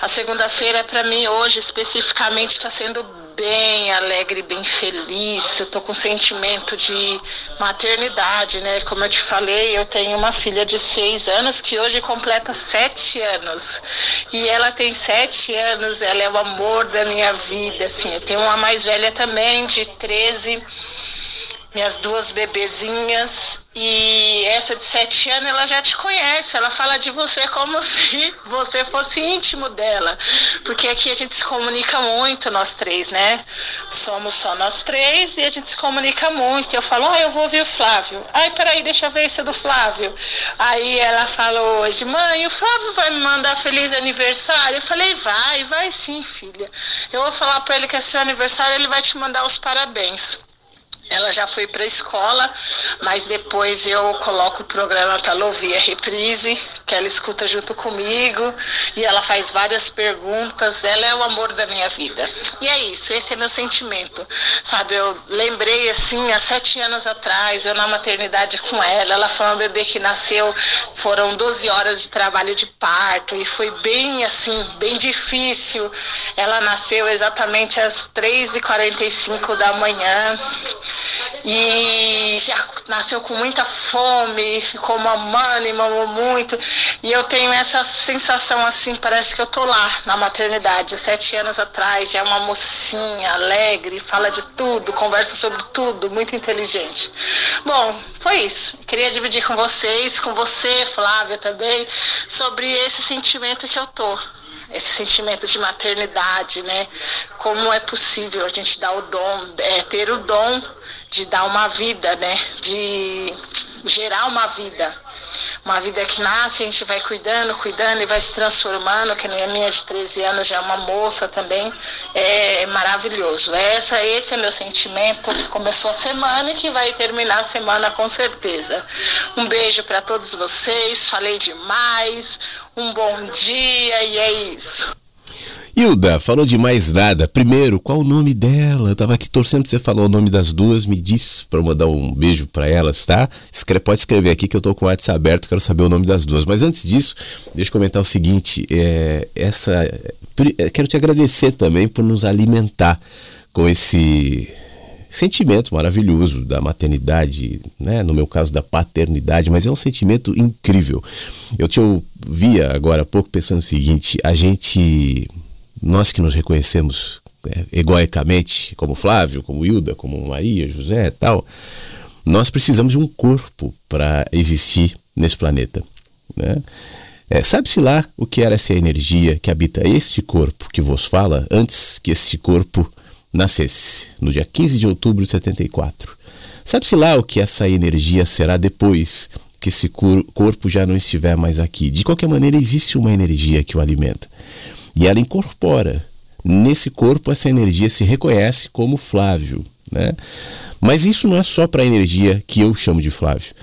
A segunda-feira para mim hoje especificamente está sendo bem alegre, bem feliz. Eu tô com sentimento de maternidade, né? Como eu te falei, eu tenho uma filha de seis anos que hoje completa sete anos. E ela tem sete anos, ela é o amor da minha vida, assim. Eu tenho uma mais velha também, de 13 minhas duas bebezinhas e essa de sete anos ela já te conhece, ela fala de você como se você fosse íntimo dela, porque aqui a gente se comunica muito nós três, né? Somos só nós três e a gente se comunica muito. Eu falo, ah, eu vou ouvir o Flávio. Ai, peraí, deixa eu ver isso do Flávio. Aí ela falou hoje, mãe, o Flávio vai me mandar feliz aniversário? Eu falei, vai, vai sim, filha. Eu vou falar para ele que é seu aniversário, ele vai te mandar os parabéns. Ela já foi para a escola, mas depois eu coloco o programa para ela ouvir a reprise, que ela escuta junto comigo e ela faz várias perguntas. Ela é o amor da minha vida. E é isso, esse é meu sentimento. Sabe, eu lembrei assim, há sete anos atrás, eu na maternidade com ela. Ela foi uma bebê que nasceu, foram 12 horas de trabalho de parto e foi bem assim, bem difícil. Ela nasceu exatamente às 3h45 da manhã e já nasceu com muita fome, ficou mamando e mamou muito. E eu tenho essa sensação assim, parece que eu tô lá na maternidade, sete anos atrás, já é uma mocinha alegre, fala de tudo, conversa sobre tudo, muito inteligente. Bom, foi isso. Queria dividir com vocês, com você, Flávia, também, sobre esse sentimento que eu tô esse sentimento de maternidade, né? Como é possível a gente dar o dom, é, ter o dom de dar uma vida, né? De gerar uma vida. Uma vida que nasce, a gente vai cuidando, cuidando e vai se transformando, que nem a minha de 13 anos já é uma moça também, é, maravilhoso. Essa, esse é meu sentimento que começou a semana e que vai terminar a semana com certeza. Um beijo para todos vocês, falei demais, um bom dia e é isso. Hilda, falou de mais nada. Primeiro, qual o nome dela? Eu tava aqui torcendo pra você falar o nome das duas. Me diz pra eu mandar um beijo para elas, tá? Escreve, pode escrever aqui que eu tô com o WhatsApp aberto, quero saber o nome das duas. Mas antes disso, deixa eu comentar o seguinte: é, essa. É, quero te agradecer também por nos alimentar com esse sentimento maravilhoso da maternidade, né? no meu caso da paternidade, mas é um sentimento incrível. Eu te ouvia agora há pouco pensando o seguinte: a gente nós que nos reconhecemos é, egoicamente, como Flávio, como Hilda, como Maria, José e tal, nós precisamos de um corpo para existir nesse planeta. Né? É, Sabe-se lá o que era essa energia que habita este corpo que vos fala antes que este corpo nascesse, no dia 15 de outubro de 74. Sabe-se lá o que essa energia será depois que esse corpo já não estiver mais aqui. De qualquer maneira, existe uma energia que o alimenta. E ela incorpora. Nesse corpo, essa energia se reconhece como Flávio. Né? Mas isso não é só para a energia que eu chamo de Flávio.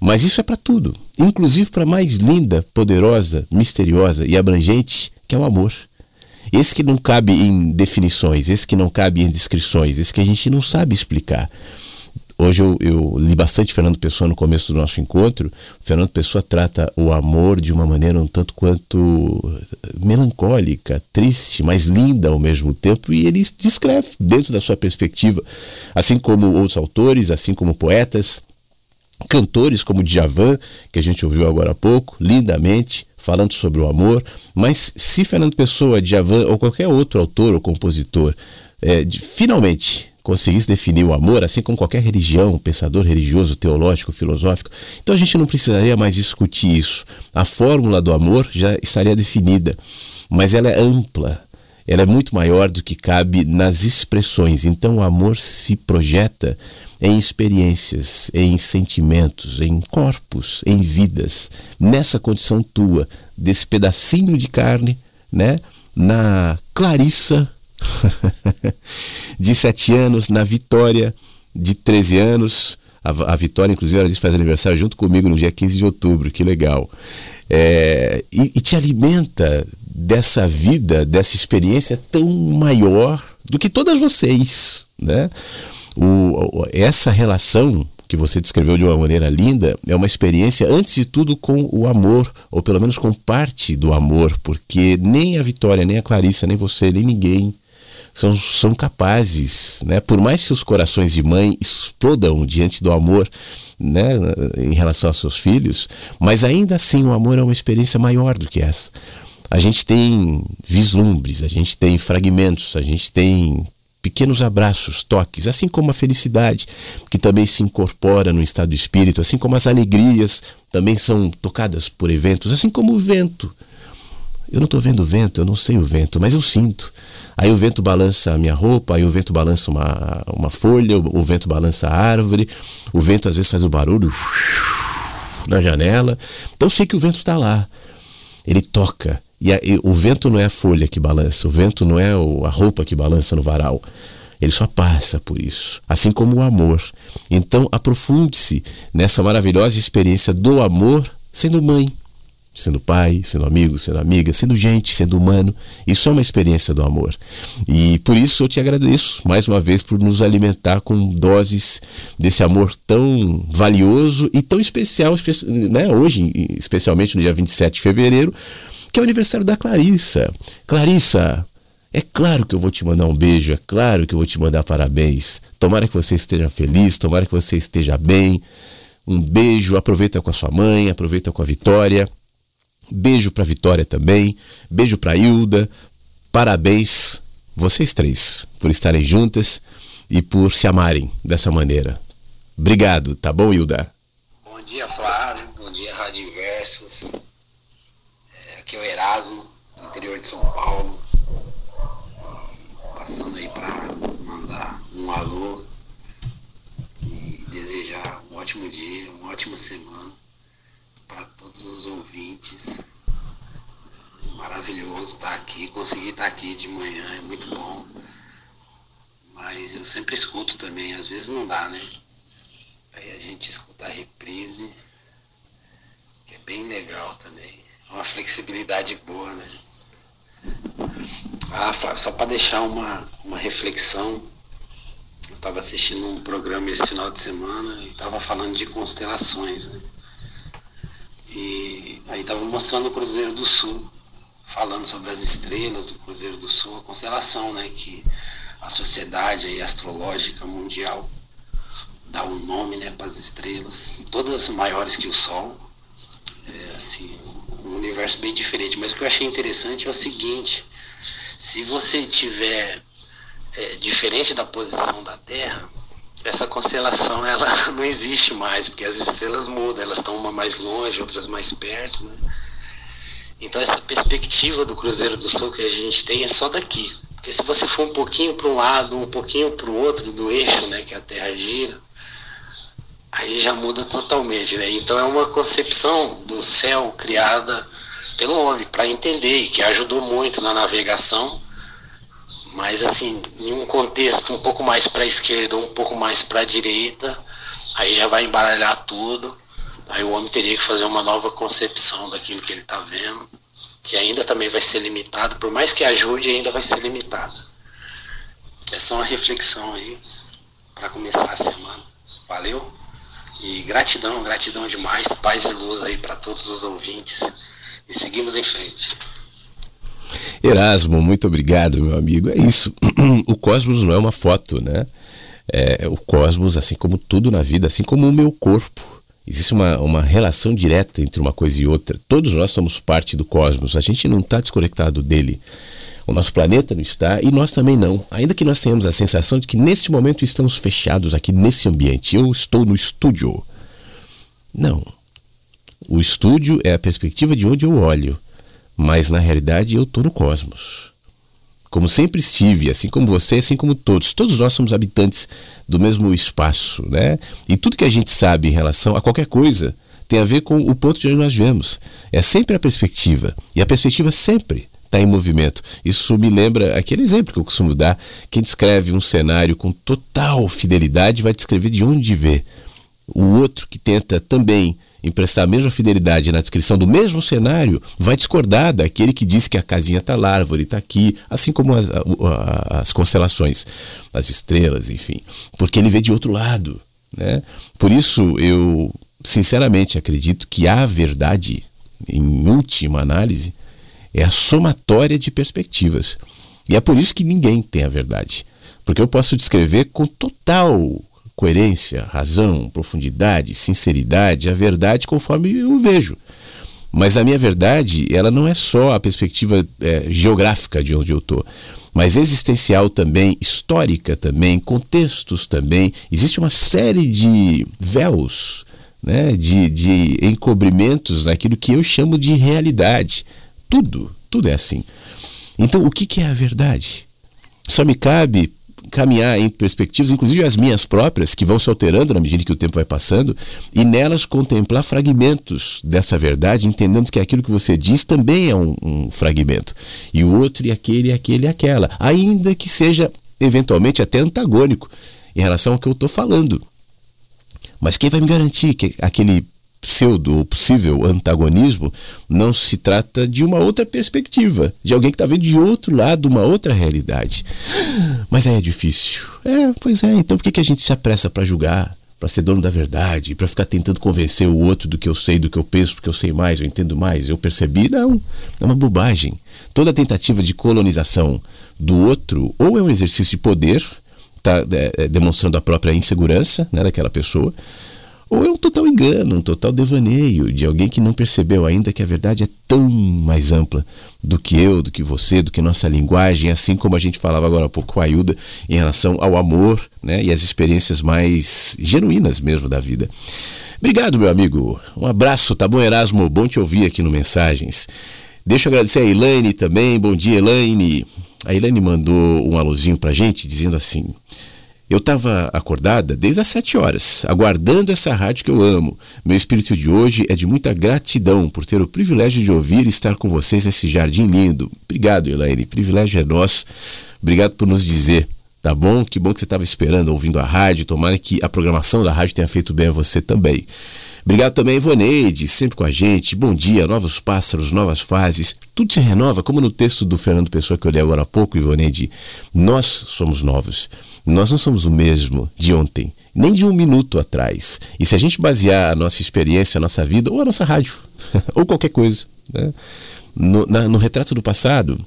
Mas isso é para tudo, inclusive para a mais linda, poderosa, misteriosa e abrangente, que é o amor. Esse que não cabe em definições, esse que não cabe em descrições, esse que a gente não sabe explicar. Hoje eu, eu, li bastante Fernando Pessoa no começo do nosso encontro. Fernando Pessoa trata o amor de uma maneira um tanto quanto melancólica, triste, mas linda ao mesmo tempo, e ele descreve dentro da sua perspectiva, assim como outros autores, assim como poetas, cantores como Djavan, que a gente ouviu agora há pouco, lindamente, falando sobre o amor. Mas se Fernando Pessoa, Djavan ou qualquer outro autor ou compositor é, de, finalmente conseguisse definir o amor, assim como qualquer religião, pensador religioso, teológico, filosófico, então a gente não precisaria mais discutir isso. A fórmula do amor já estaria definida, mas ela é ampla. ela é muito maior do que cabe nas expressões. Então o amor se projeta em experiências, em sentimentos, em corpos, em vidas. Nessa condição tua, desse pedacinho de carne, né? Na Clarissa de sete anos, na Vitória de 13 anos. A, a Vitória, inclusive, ela disse faz aniversário junto comigo no dia 15 de outubro, que legal. É, e, e te alimenta dessa vida, dessa experiência tão maior do que todas vocês, né? O, essa relação que você descreveu de uma maneira linda é uma experiência, antes de tudo, com o amor, ou pelo menos com parte do amor, porque nem a Vitória, nem a Clarissa, nem você, nem ninguém são, são capazes, né? por mais que os corações de mãe explodam diante do amor né? em relação aos seus filhos, mas ainda assim o amor é uma experiência maior do que essa. A gente tem vislumbres, a gente tem fragmentos, a gente tem pequenos abraços, toques, assim como a felicidade, que também se incorpora no estado de espírito, assim como as alegrias também são tocadas por eventos, assim como o vento. Eu não estou vendo o vento, eu não sei o vento, mas eu sinto. Aí o vento balança a minha roupa, aí o vento balança uma, uma folha, o, o vento balança a árvore, o vento às vezes faz o barulho na janela. Então eu sei que o vento está lá. Ele toca. E, a, e, o vento não é a folha que balança, o vento não é o, a roupa que balança no varal. Ele só passa por isso, assim como o amor. Então aprofunde-se nessa maravilhosa experiência do amor sendo mãe, sendo pai, sendo amigo, sendo amiga, sendo gente, sendo humano. Isso é uma experiência do amor. E por isso eu te agradeço mais uma vez por nos alimentar com doses desse amor tão valioso e tão especial, né? hoje, especialmente no dia 27 de fevereiro, que é o aniversário da Clarissa. Clarissa, é claro que eu vou te mandar um beijo, é claro que eu vou te mandar parabéns. Tomara que você esteja feliz, tomara que você esteja bem. Um beijo, aproveita com a sua mãe, aproveita com a Vitória. Beijo para Vitória também. Beijo para Hilda. Parabéns vocês três por estarem juntas e por se amarem dessa maneira. Obrigado, tá bom, Hilda? Bom dia, Flávio. Bom dia, Rádio Inversos. É, aqui é o Erasmo, interior de São Paulo. Passando aí para mandar um alô e desejar um ótimo dia, uma ótima semana todos os ouvintes. Maravilhoso estar aqui, conseguir estar aqui de manhã é muito bom. Mas eu sempre escuto também, às vezes não dá, né? Aí a gente escuta a reprise, que é bem legal também. É uma flexibilidade boa, né? Ah, Flávio, só para deixar uma, uma reflexão, eu estava assistindo um programa esse final de semana e estava falando de constelações, né? Estava mostrando o Cruzeiro do Sul, falando sobre as estrelas do Cruzeiro do Sul, a constelação, né, que a sociedade astrológica mundial dá o um nome né, para as estrelas, todas maiores que o Sol. É, assim, um universo bem diferente. Mas o que eu achei interessante é o seguinte, se você tiver é, diferente da posição da Terra, essa constelação ela não existe mais, porque as estrelas mudam, elas estão uma mais longe, outras mais perto. Né? Então essa perspectiva do Cruzeiro do Sul que a gente tem é só daqui. Porque se você for um pouquinho para um lado, um pouquinho para o outro do eixo, né, que a Terra gira, aí já muda totalmente, né? Então é uma concepção do céu criada pelo homem para entender que ajudou muito na navegação mas assim, em um contexto um pouco mais para a esquerda, um pouco mais para a direita, aí já vai embaralhar tudo. Aí o homem teria que fazer uma nova concepção daquilo que ele está vendo, que ainda também vai ser limitado, por mais que ajude, ainda vai ser limitado. É uma reflexão aí para começar a semana. Valeu? E gratidão, gratidão demais, paz e luz aí para todos os ouvintes. E seguimos em frente. Erasmo, muito obrigado, meu amigo. É isso. O cosmos não é uma foto, né? É, o cosmos, assim como tudo na vida, assim como o meu corpo. Existe uma, uma relação direta entre uma coisa e outra. Todos nós somos parte do cosmos. A gente não está desconectado dele. O nosso planeta não está e nós também não. Ainda que nós tenhamos a sensação de que neste momento estamos fechados aqui nesse ambiente. Eu estou no estúdio. Não. O estúdio é a perspectiva de onde eu olho mas na realidade eu estou no cosmos. como sempre estive, assim como você, assim como todos. Todos nós somos habitantes do mesmo espaço, né? E tudo que a gente sabe em relação a qualquer coisa tem a ver com o ponto de onde nós vemos. É sempre a perspectiva. E a perspectiva sempre está em movimento. Isso me lembra aquele exemplo que eu costumo dar. Quem descreve um cenário com total fidelidade vai descrever de onde vê. O outro que tenta também emprestar a mesma fidelidade na descrição do mesmo cenário, vai discordar daquele que diz que a casinha está lá, a árvore está aqui, assim como as, as constelações, as estrelas, enfim, porque ele vê de outro lado. Né? Por isso, eu sinceramente acredito que a verdade, em última análise, é a somatória de perspectivas. E é por isso que ninguém tem a verdade. Porque eu posso descrever com total coerência, razão, profundidade, sinceridade, a verdade conforme eu vejo. Mas a minha verdade, ela não é só a perspectiva é, geográfica de onde eu estou, mas existencial também, histórica também, contextos também. Existe uma série de véus, né, de, de encobrimentos naquilo que eu chamo de realidade. Tudo, tudo é assim. Então, o que, que é a verdade? Só me cabe caminhar em perspectivas, inclusive as minhas próprias, que vão se alterando na medida que o tempo vai passando, e nelas contemplar fragmentos dessa verdade, entendendo que aquilo que você diz também é um, um fragmento. E o outro, e aquele, e aquele, e aquela. Ainda que seja, eventualmente, até antagônico em relação ao que eu estou falando. Mas quem vai me garantir que aquele pseudo ou possível antagonismo não se trata de uma outra perspectiva, de alguém que está vendo de outro lado uma outra realidade. Mas aí é difícil. É, pois é. Então por que, que a gente se apressa para julgar? Para ser dono da verdade, para ficar tentando convencer o outro do que eu sei, do que eu penso, porque eu sei mais, eu entendo mais, eu percebi? Não, é uma bobagem. Toda tentativa de colonização do outro ou é um exercício de poder, está é, é, demonstrando a própria insegurança né, daquela pessoa, ou é um total engano, um total devaneio de alguém que não percebeu ainda que a verdade é tão mais ampla do que eu, do que você, do que nossa linguagem, assim como a gente falava agora há pouco com a Ailda em relação ao amor né, e as experiências mais genuínas mesmo da vida. Obrigado, meu amigo. Um abraço, tá bom, Erasmo? Bom te ouvir aqui no Mensagens. Deixa eu agradecer a Elaine também. Bom dia, Elaine. A Elaine mandou um alôzinho pra gente dizendo assim: eu estava acordada desde as sete horas, aguardando essa rádio que eu amo. Meu espírito de hoje é de muita gratidão por ter o privilégio de ouvir e estar com vocês nesse jardim lindo. Obrigado, Elaine. Privilégio é nosso. Obrigado por nos dizer. Tá bom? Que bom que você estava esperando, ouvindo a rádio. Tomara que a programação da rádio tenha feito bem a você também. Obrigado também, Ivoneide, sempre com a gente. Bom dia, novos pássaros, novas fases. Tudo se renova, como no texto do Fernando Pessoa que eu li agora há pouco, Ivoneide. Nós somos novos. Nós não somos o mesmo de ontem, nem de um minuto atrás. E se a gente basear a nossa experiência, a nossa vida, ou a nossa rádio, ou qualquer coisa, né? no, na, no retrato do passado,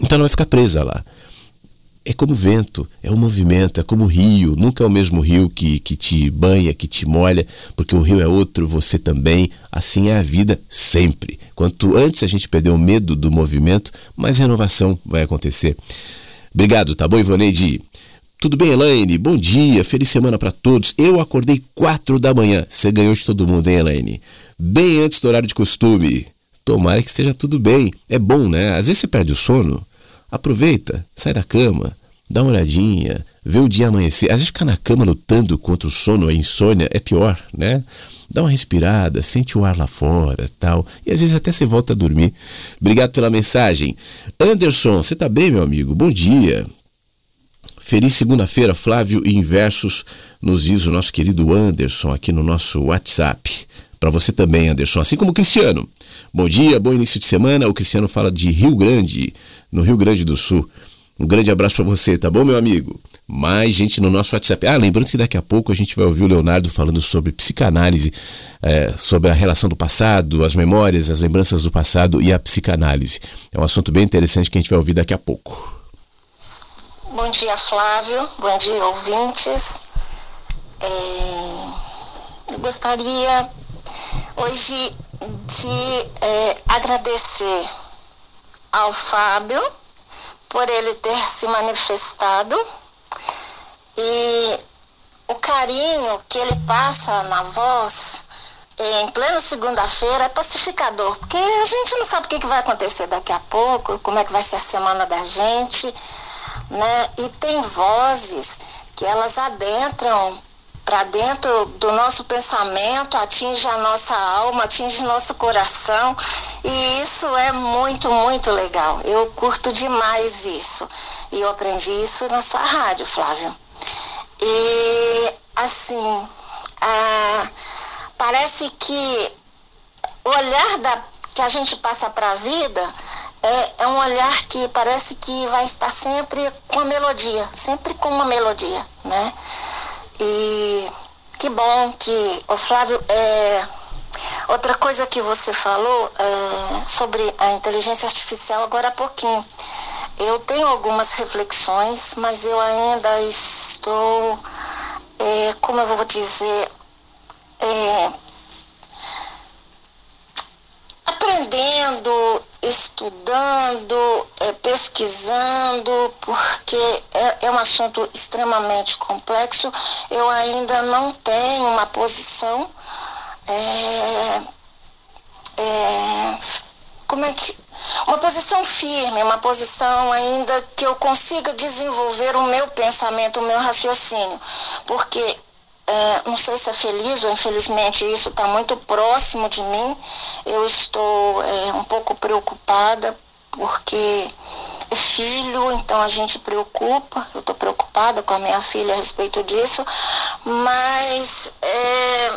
então ela vai ficar presa lá. É como vento, é um movimento, é como o rio. Nunca é o mesmo rio que, que te banha, que te molha, porque o rio é outro, você também. Assim é a vida sempre. Quanto antes a gente perder o medo do movimento, mais renovação vai acontecer. Obrigado, tá bom, Ivoneide? Tudo bem, Elaine? Bom dia, feliz semana para todos. Eu acordei quatro da manhã. Você ganhou de todo mundo, hein, Elaine? Bem antes do horário de costume. Tomara que esteja tudo bem. É bom, né? Às vezes você perde o sono. Aproveita, sai da cama, dá uma olhadinha, vê o dia amanhecer. Às vezes ficar na cama lutando contra o sono, a insônia, é pior, né? Dá uma respirada, sente o ar lá fora, tal. E às vezes até você volta a dormir. Obrigado pela mensagem. Anderson, você tá bem, meu amigo? Bom dia. Feliz segunda-feira, Flávio e Inversos, nos diz o nosso querido Anderson aqui no nosso WhatsApp. Para você também, Anderson, assim como o Cristiano. Bom dia, bom início de semana. O Cristiano fala de Rio Grande, no Rio Grande do Sul. Um grande abraço para você, tá bom, meu amigo? Mais gente no nosso WhatsApp. Ah, lembrando que daqui a pouco a gente vai ouvir o Leonardo falando sobre psicanálise, é, sobre a relação do passado, as memórias, as lembranças do passado e a psicanálise. É um assunto bem interessante que a gente vai ouvir daqui a pouco. Bom dia, Flávio. Bom dia, ouvintes. É, eu gostaria hoje de é, agradecer ao Fábio por ele ter se manifestado e o carinho que ele passa na voz em plena segunda-feira é pacificador, porque a gente não sabe o que, vai acontecer daqui a pouco, como é que vai ser a semana da gente, né? E tem vozes que elas adentram para dentro do nosso pensamento, atinge a nossa alma, atinge nosso coração, e isso é muito, muito legal. Eu curto demais isso. E eu aprendi isso na sua rádio, Flávio. E assim, ah, parece que o olhar da, que a gente passa para a vida é, é, um olhar que parece que vai estar sempre com a melodia, sempre com uma melodia, né? E que bom que o Flávio é outra coisa que você falou é, sobre a inteligência artificial agora há pouquinho. Eu tenho algumas reflexões, mas eu ainda estou, é, como eu vou dizer, é, aprendendo, estudando, é, pesquisando, porque é, é, um assunto extremamente complexo. Eu ainda não tenho uma posição. É, é como é que. Uma posição firme, uma posição ainda que eu consiga desenvolver o meu pensamento, o meu raciocínio. Porque é, não sei se é feliz ou infelizmente isso está muito próximo de mim. Eu estou é, um pouco preocupada porque é filho, então a gente preocupa. Eu estou preocupada com a minha filha a respeito disso, mas é,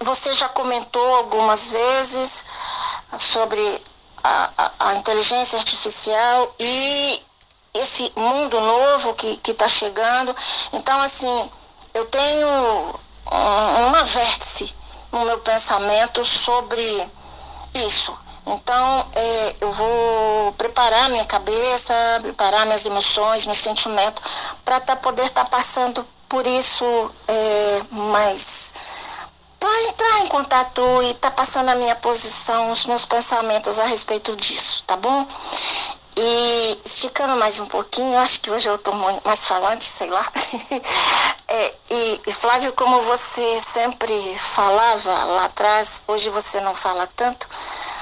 você já comentou algumas vezes sobre a, a, a inteligência artificial e esse mundo novo que está chegando. Então, assim, eu tenho uma vértice no meu pensamento sobre isso. Então, é, eu vou preparar minha cabeça, preparar minhas emoções, meus sentimentos, para tá, poder estar tá passando por isso é, mais. Para entrar em contato e estar tá passando a minha posição, os meus pensamentos a respeito disso, tá bom? E esticando mais um pouquinho, acho que hoje eu estou mais falante, sei lá. é, e, e, Flávio, como você sempre falava lá atrás, hoje você não fala tanto,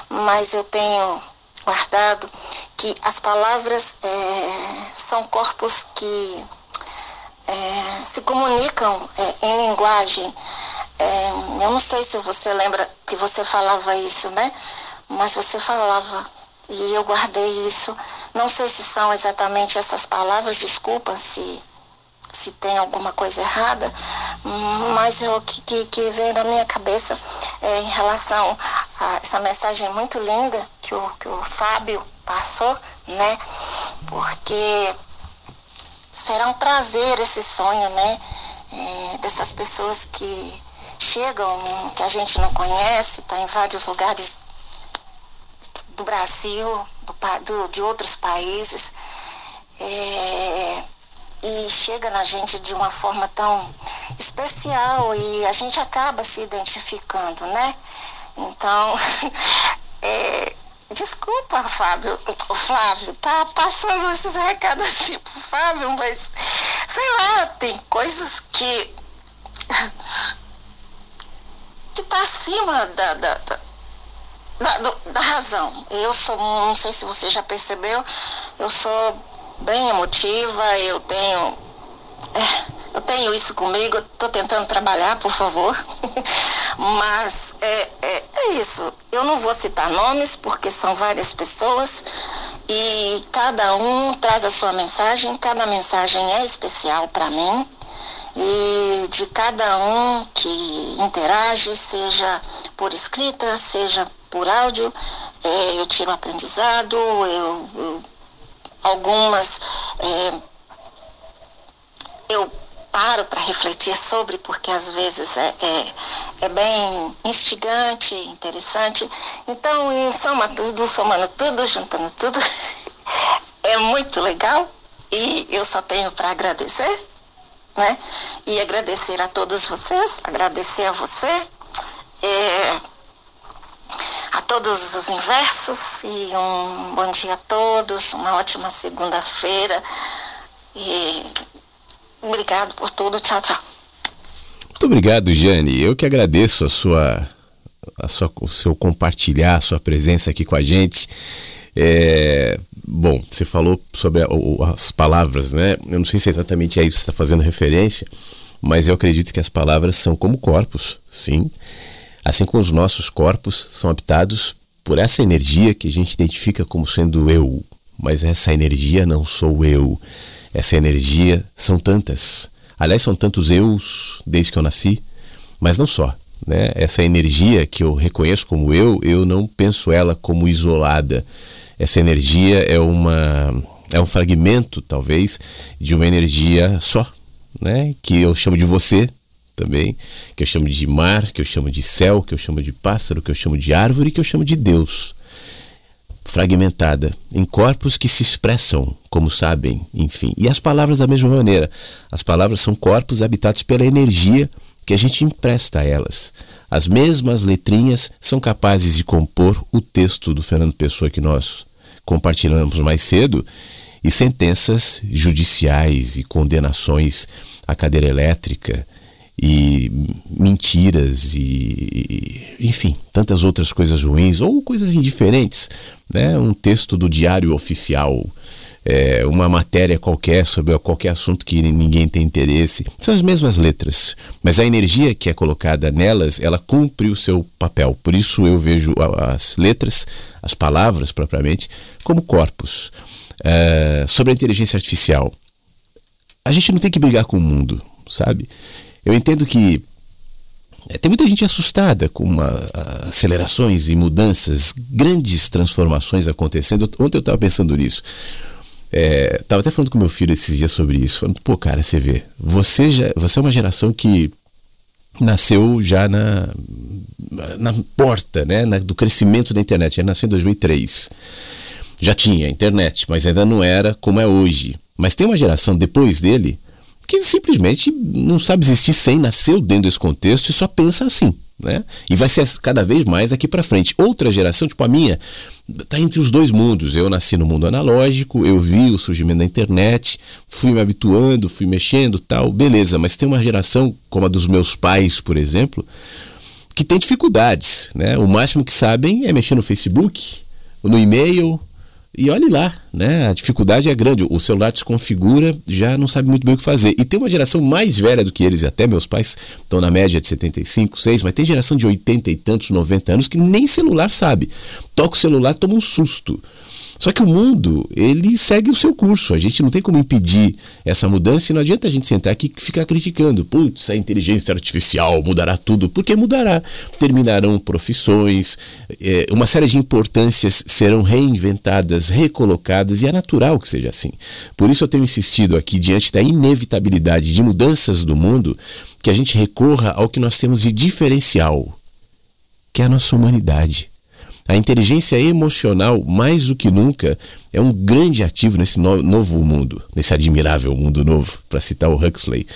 mas eu tenho guardado que as palavras é, são corpos que é, se comunicam é, em linguagem. É, eu não sei se você lembra que você falava isso, né? Mas você falava e eu guardei isso. Não sei se são exatamente essas palavras, desculpa se, se tem alguma coisa errada, mas é o que, que, que veio na minha cabeça é, em relação a essa mensagem muito linda que o, que o Fábio passou, né? Porque será um prazer esse sonho, né? É, dessas pessoas que chegam, que a gente não conhece, está em vários lugares do Brasil, do, do, de outros países, é, e chega na gente de uma forma tão especial e a gente acaba se identificando, né? Então, é, desculpa, Fábio, o Flávio, tá passando esses recados assim pro Fábio, mas sei lá, tem coisas que que tá acima da, da, da da, do, da razão. Eu sou, não sei se você já percebeu, eu sou bem emotiva, eu tenho. É, eu tenho isso comigo, estou tentando trabalhar, por favor. Mas é, é, é, isso. Eu não vou citar nomes, porque são várias pessoas e cada um traz a sua mensagem, cada mensagem é especial para mim. E de cada um que interage, seja por escrita, seja por áudio, é, eu tiro aprendizado, eu, eu algumas é, eu paro para refletir sobre, porque às vezes é, é, é, bem instigante, interessante. Então, em soma tudo, somando tudo, juntando tudo, é muito legal e eu só tenho para agradecer, né? E agradecer a todos vocês, agradecer a você. É, a todos os inversos e um bom dia a todos, uma ótima segunda-feira e obrigado por tudo, tchau, tchau. Muito obrigado, Jane. Eu que agradeço a sua a sua, o seu compartilhar, a sua presença aqui com a gente. É, bom, você falou sobre a, as palavras, né? Eu não sei se exatamente é isso que você está fazendo referência, mas eu acredito que as palavras são como corpos, sim. Assim como os nossos corpos são habitados por essa energia que a gente identifica como sendo eu, mas essa energia não sou eu. Essa energia são tantas. Aliás, são tantos eus desde que eu nasci, mas não só. Né? Essa energia que eu reconheço como eu, eu não penso ela como isolada. Essa energia é uma é um fragmento, talvez, de uma energia só, né? Que eu chamo de você também, que eu chamo de mar, que eu chamo de céu, que eu chamo de pássaro, que eu chamo de árvore, que eu chamo de Deus fragmentada em corpos que se expressam, como sabem, enfim. E as palavras da mesma maneira. As palavras são corpos habitados pela energia que a gente empresta a elas. As mesmas letrinhas são capazes de compor o texto do Fernando Pessoa que nós compartilhamos mais cedo e sentenças judiciais e condenações à cadeira elétrica e mentiras e, enfim, tantas outras coisas ruins ou coisas indiferentes, né? Um texto do diário oficial, é, uma matéria qualquer sobre qualquer assunto que ninguém tem interesse, são as mesmas letras, mas a energia que é colocada nelas, ela cumpre o seu papel. Por isso eu vejo as letras, as palavras propriamente, como corpos. É, sobre a inteligência artificial, a gente não tem que brigar com o mundo, sabe? Eu entendo que é, tem muita gente assustada com uma, acelerações e mudanças, grandes transformações acontecendo. Ontem eu estava pensando nisso. É, tava até falando com meu filho esses dias sobre isso. Falando, pô, cara, você vê, você, já, você é uma geração que nasceu já na, na porta né, na, do crescimento da internet. Ele nasceu em 2003. Já tinha internet, mas ainda não era como é hoje. Mas tem uma geração depois dele que simplesmente não sabe existir sem, nasceu dentro desse contexto e só pensa assim. Né? E vai ser cada vez mais daqui para frente. Outra geração, tipo a minha, está entre os dois mundos. Eu nasci no mundo analógico, eu vi o surgimento da internet, fui me habituando, fui mexendo, tal, beleza. Mas tem uma geração como a dos meus pais, por exemplo, que tem dificuldades, né? O máximo que sabem é mexer no Facebook, no e-mail, e olhe lá, né? A dificuldade é grande. O celular desconfigura, já não sabe muito bem o que fazer. E tem uma geração mais velha do que eles, até meus pais estão na média de 75, 6, mas tem geração de 80 e tantos, 90 anos que nem celular sabe. Toca o celular, toma um susto. Só que o mundo, ele segue o seu curso. A gente não tem como impedir essa mudança e não adianta a gente sentar aqui e ficar criticando. Putz, a inteligência artificial mudará tudo. Porque mudará. Terminarão profissões, é, uma série de importâncias serão reinventadas, recolocadas e é natural que seja assim. Por isso eu tenho insistido aqui, diante da inevitabilidade de mudanças do mundo, que a gente recorra ao que nós temos de diferencial, que é a nossa humanidade. A inteligência emocional, mais do que nunca, é um grande ativo nesse no novo mundo, nesse admirável mundo novo, para citar o Huxley,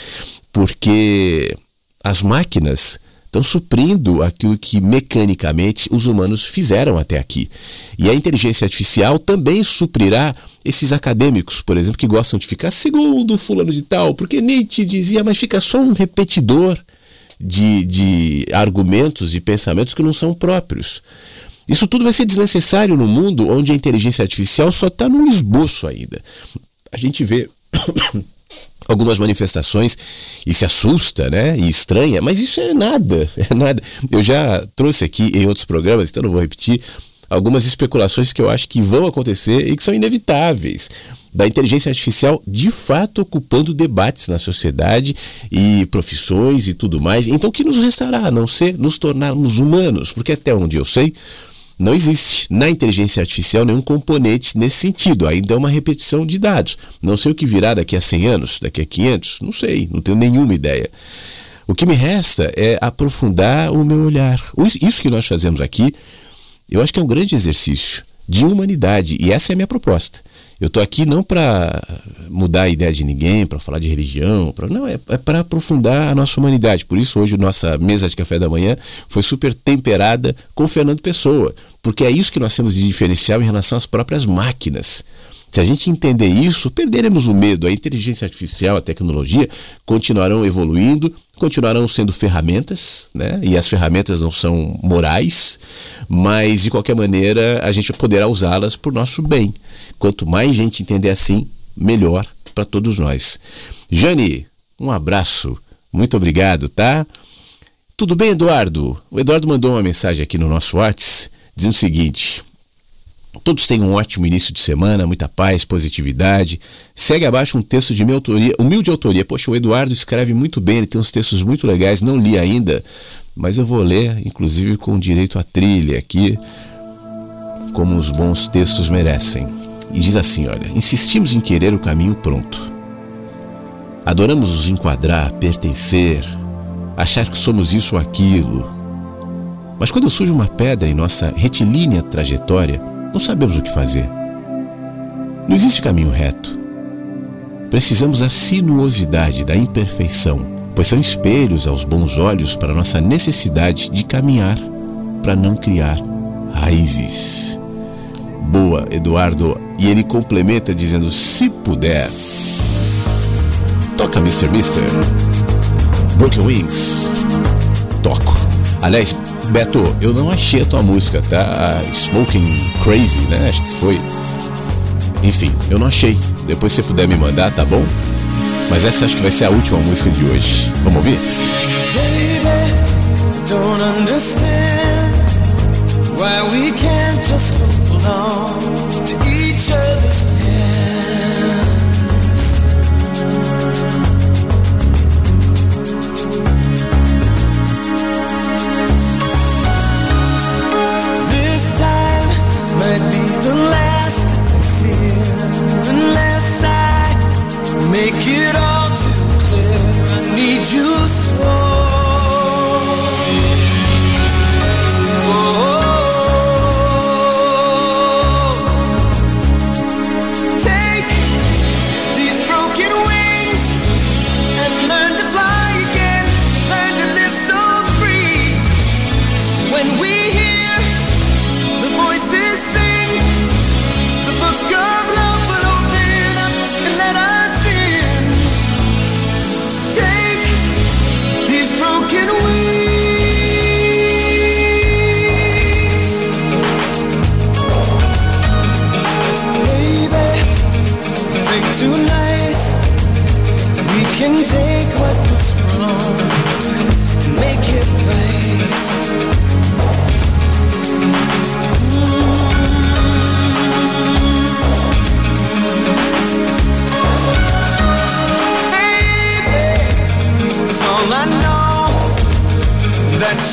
porque as máquinas estão suprindo aquilo que mecanicamente os humanos fizeram até aqui. E a inteligência artificial também suprirá esses acadêmicos, por exemplo, que gostam de ficar segundo fulano de tal, porque Nietzsche dizia, mas fica só um repetidor de, de argumentos e pensamentos que não são próprios. Isso tudo vai ser desnecessário no mundo onde a inteligência artificial só está no esboço ainda. A gente vê algumas manifestações e se assusta, né? E estranha, mas isso é nada, é nada. Eu já trouxe aqui em outros programas, então não vou repetir, algumas especulações que eu acho que vão acontecer e que são inevitáveis. Da inteligência artificial de fato ocupando debates na sociedade e profissões e tudo mais. Então, o que nos restará a não ser nos tornarmos humanos? Porque até onde eu sei, não existe na inteligência artificial nenhum componente nesse sentido, ainda é uma repetição de dados. Não sei o que virá daqui a 100 anos, daqui a 500, não sei, não tenho nenhuma ideia. O que me resta é aprofundar o meu olhar. Isso que nós fazemos aqui, eu acho que é um grande exercício de humanidade e essa é a minha proposta. Eu estou aqui não para mudar a ideia de ninguém, para falar de religião, pra, não, é, é para aprofundar a nossa humanidade. Por isso, hoje, nossa mesa de café da manhã foi super temperada com Fernando Pessoa, porque é isso que nós temos de diferencial em relação às próprias máquinas. Se a gente entender isso, perderemos o medo. A inteligência artificial, a tecnologia continuarão evoluindo, continuarão sendo ferramentas, né? E as ferramentas não são morais, mas de qualquer maneira a gente poderá usá-las por nosso bem. Quanto mais gente entender assim, melhor para todos nós. Jane, um abraço. Muito obrigado, tá? Tudo bem, Eduardo? O Eduardo mandou uma mensagem aqui no nosso WhatsApp dizendo o seguinte: Todos tenham um ótimo início de semana, muita paz, positividade. Segue abaixo um texto de minha autoria, humilde autoria. Poxa, o Eduardo escreve muito bem, ele tem uns textos muito legais, não li ainda, mas eu vou ler, inclusive com direito à trilha aqui, como os bons textos merecem. E diz assim: olha, insistimos em querer o caminho pronto. Adoramos nos enquadrar, pertencer, achar que somos isso ou aquilo. Mas quando surge uma pedra em nossa retilínea trajetória, não sabemos o que fazer. Não existe caminho reto. Precisamos da sinuosidade da imperfeição, pois são espelhos aos bons olhos para nossa necessidade de caminhar para não criar raízes. Boa, Eduardo. E ele complementa dizendo: se puder, toca Mr. Mister. Broken Wings. Toco. Aliás, Beto, eu não achei a tua música, tá? Smoking Crazy, né? Acho que foi. Enfim, eu não achei. Depois se puder me mandar, tá bom? Mas essa acho que vai ser a última música de hoje. Vamos ouvir? Baby, don't understand why we can't just hold on to each other's make it all too clear. I need you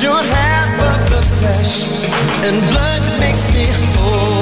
You're half of the flesh and blood that makes me whole.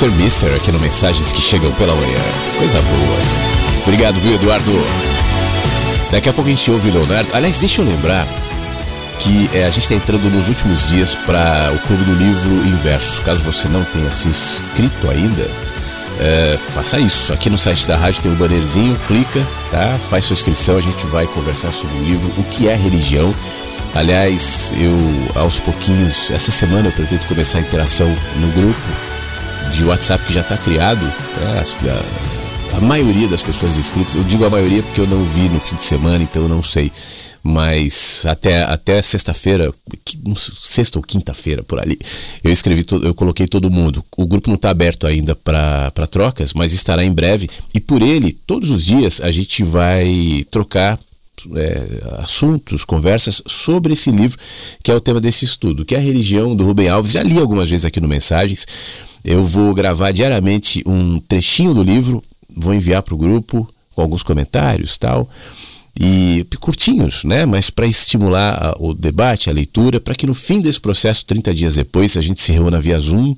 Mr. Mister aqui no Mensagens que Chegam pela Manhã. Coisa boa. Obrigado, viu, Eduardo? Daqui a pouco a gente ouve o Leonardo. Aliás, deixa eu lembrar que é, a gente está entrando nos últimos dias para o Clube do Livro Inverso. Caso você não tenha se inscrito ainda, é, faça isso. Aqui no site da rádio tem um bannerzinho, clica, tá? Faz sua inscrição, a gente vai conversar sobre o livro, o que é religião. Aliás, eu aos pouquinhos, essa semana eu pretendo começar a interação no grupo de WhatsApp que já está criado. Né? A, a, maioria das pessoas inscritas, eu digo a maioria porque eu não vi no fim de semana, então eu não sei. Mas até, até sexta-feira, sexta ou quinta-feira por ali, eu escrevi, eu coloquei todo mundo. O grupo não está aberto ainda para trocas, mas estará em breve. E por ele, todos os dias, a gente vai trocar é, assuntos, conversas sobre esse livro, que é o tema desse estudo, que é a religião do Rubem Alves. Já li algumas vezes aqui no Mensagens. Eu vou gravar diariamente um trechinho do livro, vou enviar para o grupo com alguns comentários tal e curtinhos, né? Mas para estimular o debate, a leitura, para que no fim desse processo, 30 dias depois, a gente se reúna via Zoom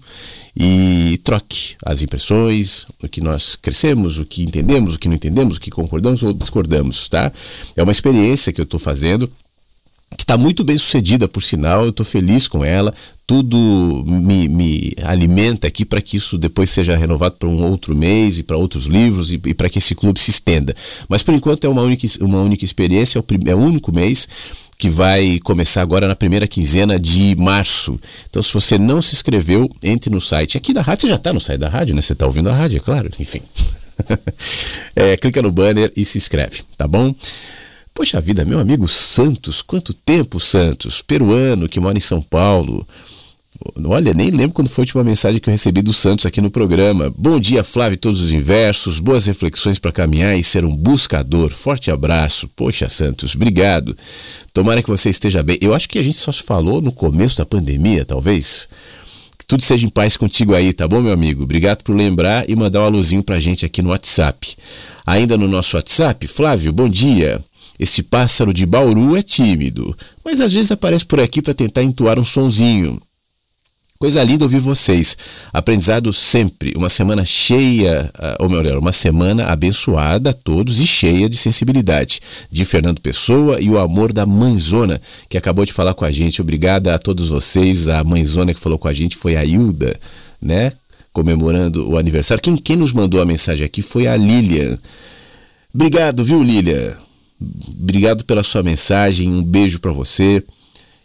e troque as impressões, o que nós crescemos, o que entendemos, o que não entendemos, o que concordamos ou discordamos, tá? É uma experiência que eu estou fazendo que está muito bem sucedida, por sinal, eu estou feliz com ela, tudo me, me alimenta aqui para que isso depois seja renovado para um outro mês e para outros livros e, e para que esse clube se estenda. Mas por enquanto é uma única, uma única experiência, é o, é o único mês que vai começar agora na primeira quinzena de março. Então, se você não se inscreveu, entre no site. Aqui da rádio, você já está no site da rádio, né? Você está ouvindo a rádio, é claro, enfim. é, clica no banner e se inscreve, tá bom? Poxa vida, meu amigo Santos, quanto tempo, Santos, peruano que mora em São Paulo. Olha, nem lembro quando foi a última mensagem que eu recebi do Santos aqui no programa. Bom dia, Flávio, todos os inversos, boas reflexões para caminhar e ser um buscador. Forte abraço. Poxa, Santos, obrigado. Tomara que você esteja bem. Eu acho que a gente só se falou no começo da pandemia, talvez. Que tudo seja em paz contigo aí, tá bom, meu amigo? Obrigado por lembrar e mandar um alôzinho pra gente aqui no WhatsApp. Ainda no nosso WhatsApp, Flávio, bom dia. Esse pássaro de Bauru é tímido, mas às vezes aparece por aqui para tentar entoar um sonzinho. Coisa linda ouvir vocês. Aprendizado sempre. Uma semana cheia, ah, ou melhor, uma semana abençoada a todos e cheia de sensibilidade. De Fernando Pessoa e o amor da mãezona, que acabou de falar com a gente. Obrigada a todos vocês. A mãezona que falou com a gente foi a Hilda, né? Comemorando o aniversário. Quem, quem nos mandou a mensagem aqui foi a Lilian. Obrigado, viu, Lilian? Obrigado pela sua mensagem, um beijo para você.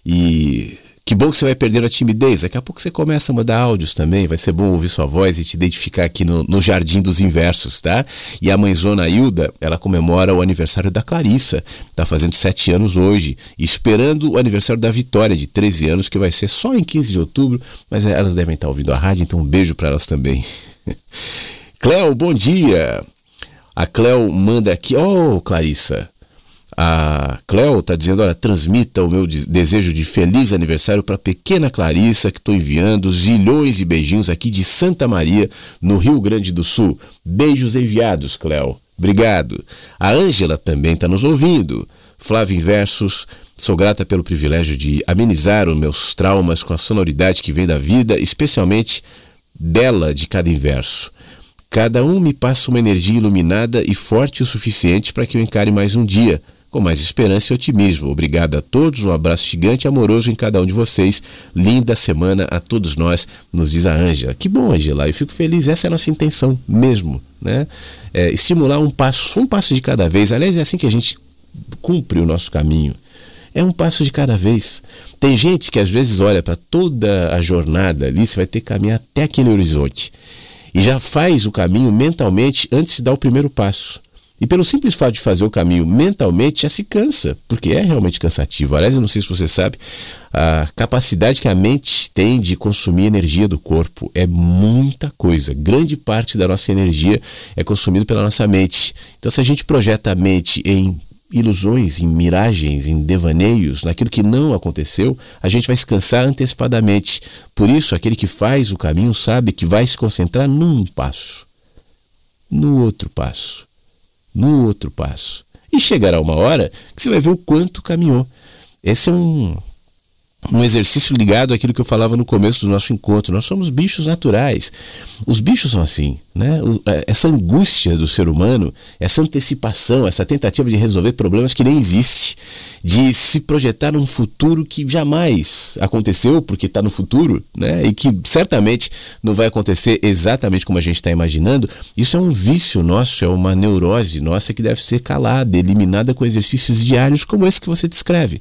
E que bom que você vai perder a timidez. Daqui a pouco você começa a mandar áudios também. Vai ser bom ouvir sua voz e te identificar aqui no, no Jardim dos Inversos, tá? E a mãezona Hilda, ela comemora o aniversário da Clarissa. Tá fazendo sete anos hoje. Esperando o aniversário da Vitória, de 13 anos, que vai ser só em 15 de outubro. Mas elas devem estar ouvindo a rádio, então um beijo para elas também. Cléo, bom dia. A Cléo manda aqui. Oh, Clarissa. A Cleo está dizendo: olha, transmita o meu desejo de feliz aniversário para a pequena Clarissa, que estou enviando zilhões de beijinhos aqui de Santa Maria, no Rio Grande do Sul. Beijos enviados, Cleo. Obrigado. A Ângela também está nos ouvindo. Flávio Inversos, sou grata pelo privilégio de amenizar os meus traumas com a sonoridade que vem da vida, especialmente dela de cada inverso. Cada um me passa uma energia iluminada e forte o suficiente para que eu encare mais um dia com mais esperança e otimismo. Obrigado a todos, um abraço gigante e amoroso em cada um de vocês. Linda semana a todos nós, nos diz a Ângela. Que bom, Ângela, eu fico feliz, essa é a nossa intenção mesmo, né? É, estimular um passo, um passo de cada vez. Aliás, é assim que a gente cumpre o nosso caminho. É um passo de cada vez. Tem gente que às vezes olha para toda a jornada ali, você vai ter que caminhar até aquele horizonte. E já faz o caminho mentalmente antes de dar o primeiro passo. E pelo simples fato de fazer o caminho mentalmente já se cansa, porque é realmente cansativo. Aliás, eu não sei se você sabe, a capacidade que a mente tem de consumir energia do corpo é muita coisa. Grande parte da nossa energia é consumida pela nossa mente. Então, se a gente projeta a mente em ilusões, em miragens, em devaneios, naquilo que não aconteceu, a gente vai se cansar antecipadamente. Por isso, aquele que faz o caminho sabe que vai se concentrar num passo, no outro passo no outro passo. E chegará uma hora que você vai ver o quanto caminhou. Esse é um, um exercício ligado àquilo que eu falava no começo do nosso encontro. Nós somos bichos naturais. Os bichos são assim, né? É, essa angústia do ser humano, essa antecipação, essa tentativa de resolver problemas que nem existe, de se projetar num futuro que jamais aconteceu, porque está no futuro, né? E que certamente não vai acontecer exatamente como a gente está imaginando. Isso é um vício nosso, é uma neurose nossa que deve ser calada, eliminada com exercícios diários como esse que você descreve.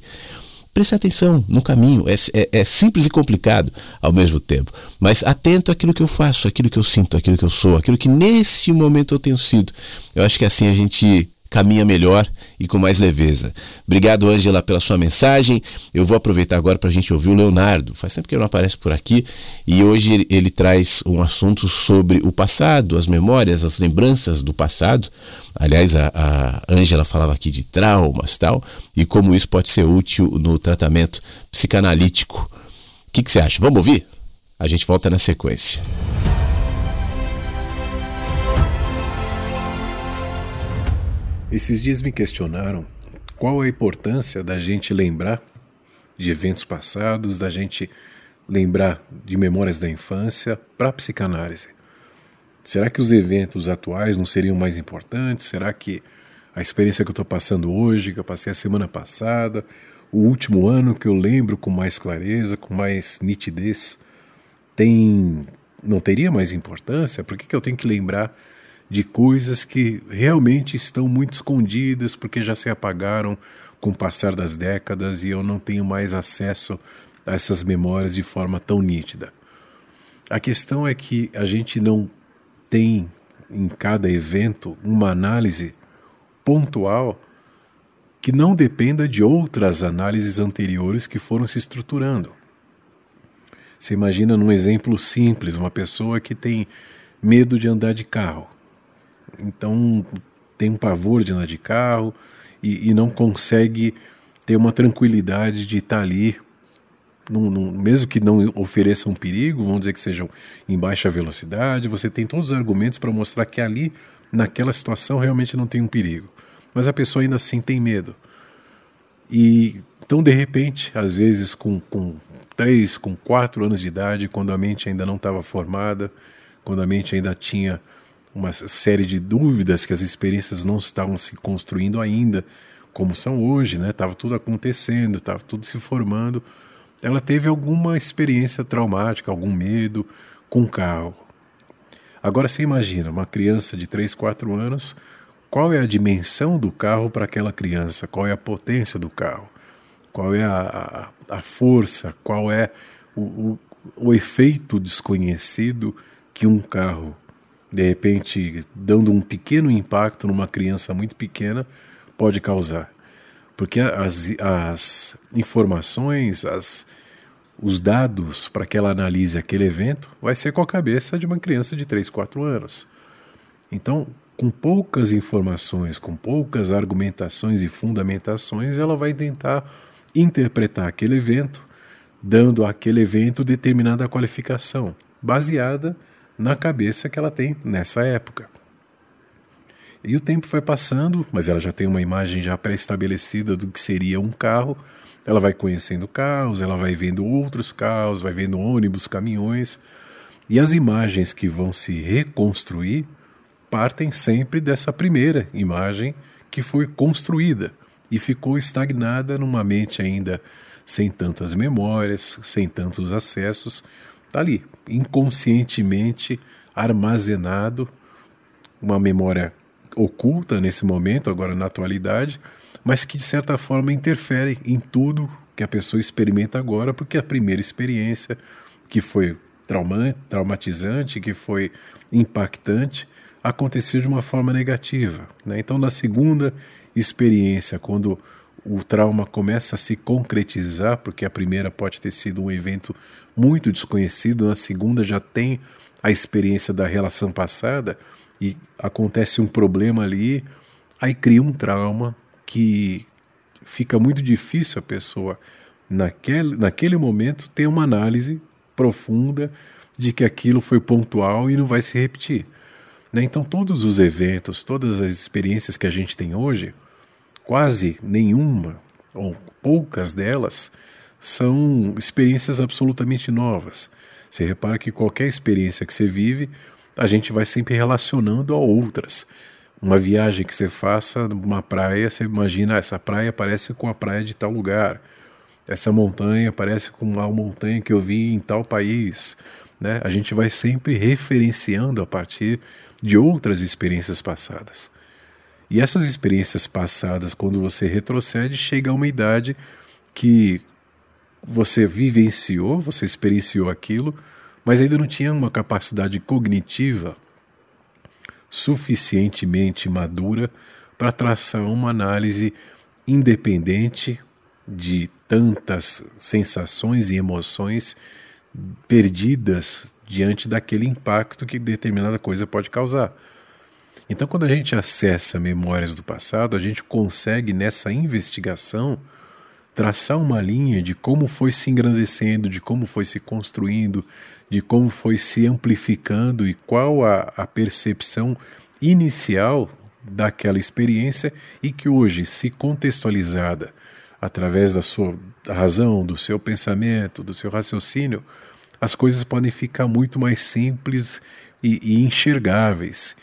Preste atenção no caminho. É, é, é, simples e complicado ao mesmo tempo. Mas atento àquilo que eu faço, àquilo que eu sinto, àquilo que eu sou, àquilo que nesse momento eu tenho sido. Eu acho que assim a gente caminha melhor e com mais leveza. Obrigado, Ângela, pela sua mensagem. Eu vou aproveitar agora para a gente ouvir o Leonardo. Faz tempo que ele não aparece por aqui e hoje ele, traz um assunto sobre o passado, as memórias, as lembranças do passado. Aliás, a Ângela falava aqui de traumas tal e como isso pode ser útil no tratamento psicanalítico. O que, que você acha? Vamos ouvir? A gente volta na sequência. Esses dias me questionaram qual a importância da gente lembrar de eventos passados, da gente lembrar de memórias da infância para a psicanálise. Será que os eventos atuais não seriam mais importantes? Será que a experiência que eu estou passando hoje, que eu passei a semana passada, o último ano que eu lembro com mais clareza, com mais nitidez, tem não teria mais importância? Por que, que eu tenho que lembrar de coisas que realmente estão muito escondidas porque já se apagaram com o passar das décadas e eu não tenho mais acesso a essas memórias de forma tão nítida. A questão é que a gente não tem em cada evento uma análise pontual que não dependa de outras análises anteriores que foram se estruturando. Você imagina num exemplo simples, uma pessoa que tem medo de andar de carro. Então tem um pavor de andar de carro e, e não consegue ter uma tranquilidade de estar ali, num, num, mesmo que não ofereça um perigo, vamos dizer que sejam em baixa velocidade, você tem todos os argumentos para mostrar que ali, naquela situação, realmente não tem um perigo. Mas a pessoa ainda assim tem medo. E então, de repente, às vezes com, com três, com quatro anos de idade, quando a mente ainda não estava formada, quando a mente ainda tinha uma série de dúvidas que as experiências não estavam se construindo ainda, como são hoje, né? Tava tudo acontecendo, estava tudo se formando. Ela teve alguma experiência traumática, algum medo com o carro. Agora você imagina uma criança de 3, 4 anos, qual é a dimensão do carro para aquela criança? Qual é a potência do carro? Qual é a, a, a força? Qual é o, o, o efeito desconhecido que um carro de repente dando um pequeno impacto numa criança muito pequena, pode causar. Porque as, as informações, as, os dados para que ela analise aquele evento vai ser com a cabeça de uma criança de 3, 4 anos. Então, com poucas informações, com poucas argumentações e fundamentações, ela vai tentar interpretar aquele evento, dando àquele evento determinada qualificação, baseada na cabeça que ela tem nessa época. E o tempo foi passando, mas ela já tem uma imagem já pré-estabelecida do que seria um carro. Ela vai conhecendo carros, ela vai vendo outros carros, vai vendo ônibus, caminhões. E as imagens que vão se reconstruir partem sempre dessa primeira imagem que foi construída e ficou estagnada numa mente ainda sem tantas memórias, sem tantos acessos, Está ali, inconscientemente armazenado, uma memória oculta nesse momento, agora na atualidade, mas que de certa forma interfere em tudo que a pessoa experimenta agora, porque a primeira experiência, que foi trauma, traumatizante, que foi impactante, aconteceu de uma forma negativa. Né? Então, na segunda experiência, quando o trauma começa a se concretizar, porque a primeira pode ter sido um evento muito desconhecido, na segunda já tem a experiência da relação passada e acontece um problema ali, aí cria um trauma que fica muito difícil a pessoa naquele, naquele momento ter uma análise profunda de que aquilo foi pontual e não vai se repetir. Né? Então todos os eventos, todas as experiências que a gente tem hoje, quase nenhuma ou poucas delas são experiências absolutamente novas. Você repara que qualquer experiência que você vive, a gente vai sempre relacionando a outras. Uma viagem que você faça numa praia, você imagina, ah, essa praia parece com a praia de tal lugar. Essa montanha parece com a montanha que eu vi em tal país. Né? A gente vai sempre referenciando a partir de outras experiências passadas. E essas experiências passadas, quando você retrocede, chega a uma idade que você vivenciou, você experienciou aquilo, mas ainda não tinha uma capacidade cognitiva suficientemente madura para traçar uma análise independente de tantas sensações e emoções perdidas diante daquele impacto que determinada coisa pode causar. Então, quando a gente acessa memórias do passado, a gente consegue nessa investigação traçar uma linha de como foi se engrandecendo, de como foi se construindo, de como foi se amplificando e qual a, a percepção inicial daquela experiência e que hoje, se contextualizada através da sua razão, do seu pensamento, do seu raciocínio, as coisas podem ficar muito mais simples e, e enxergáveis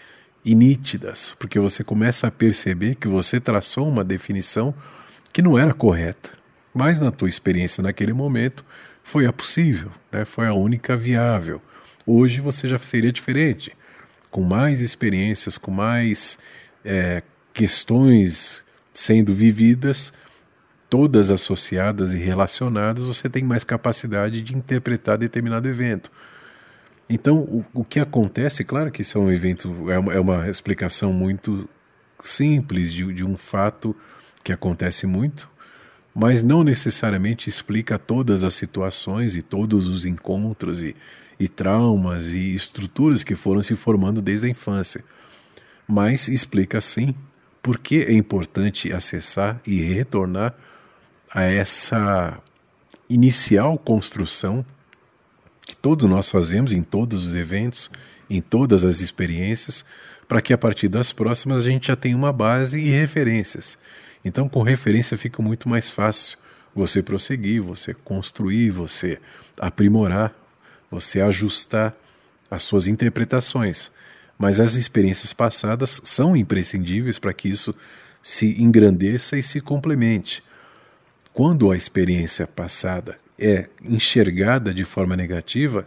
e nítidas, porque você começa a perceber que você traçou uma definição que não era correta, mas na tua experiência naquele momento foi a possível, né? foi a única viável. Hoje você já seria diferente, com mais experiências, com mais é, questões sendo vividas, todas associadas e relacionadas, você tem mais capacidade de interpretar determinado evento. Então, o, o que acontece, claro que isso é um evento, é uma, é uma explicação muito simples de, de um fato que acontece muito, mas não necessariamente explica todas as situações e todos os encontros e, e traumas e estruturas que foram se formando desde a infância. Mas explica sim por que é importante acessar e retornar a essa inicial construção que todos nós fazemos em todos os eventos, em todas as experiências, para que a partir das próximas a gente já tenha uma base e referências. Então, com referência fica muito mais fácil você prosseguir, você construir, você aprimorar, você ajustar as suas interpretações. Mas as experiências passadas são imprescindíveis para que isso se engrandeça e se complemente. Quando a experiência passada é enxergada de forma negativa,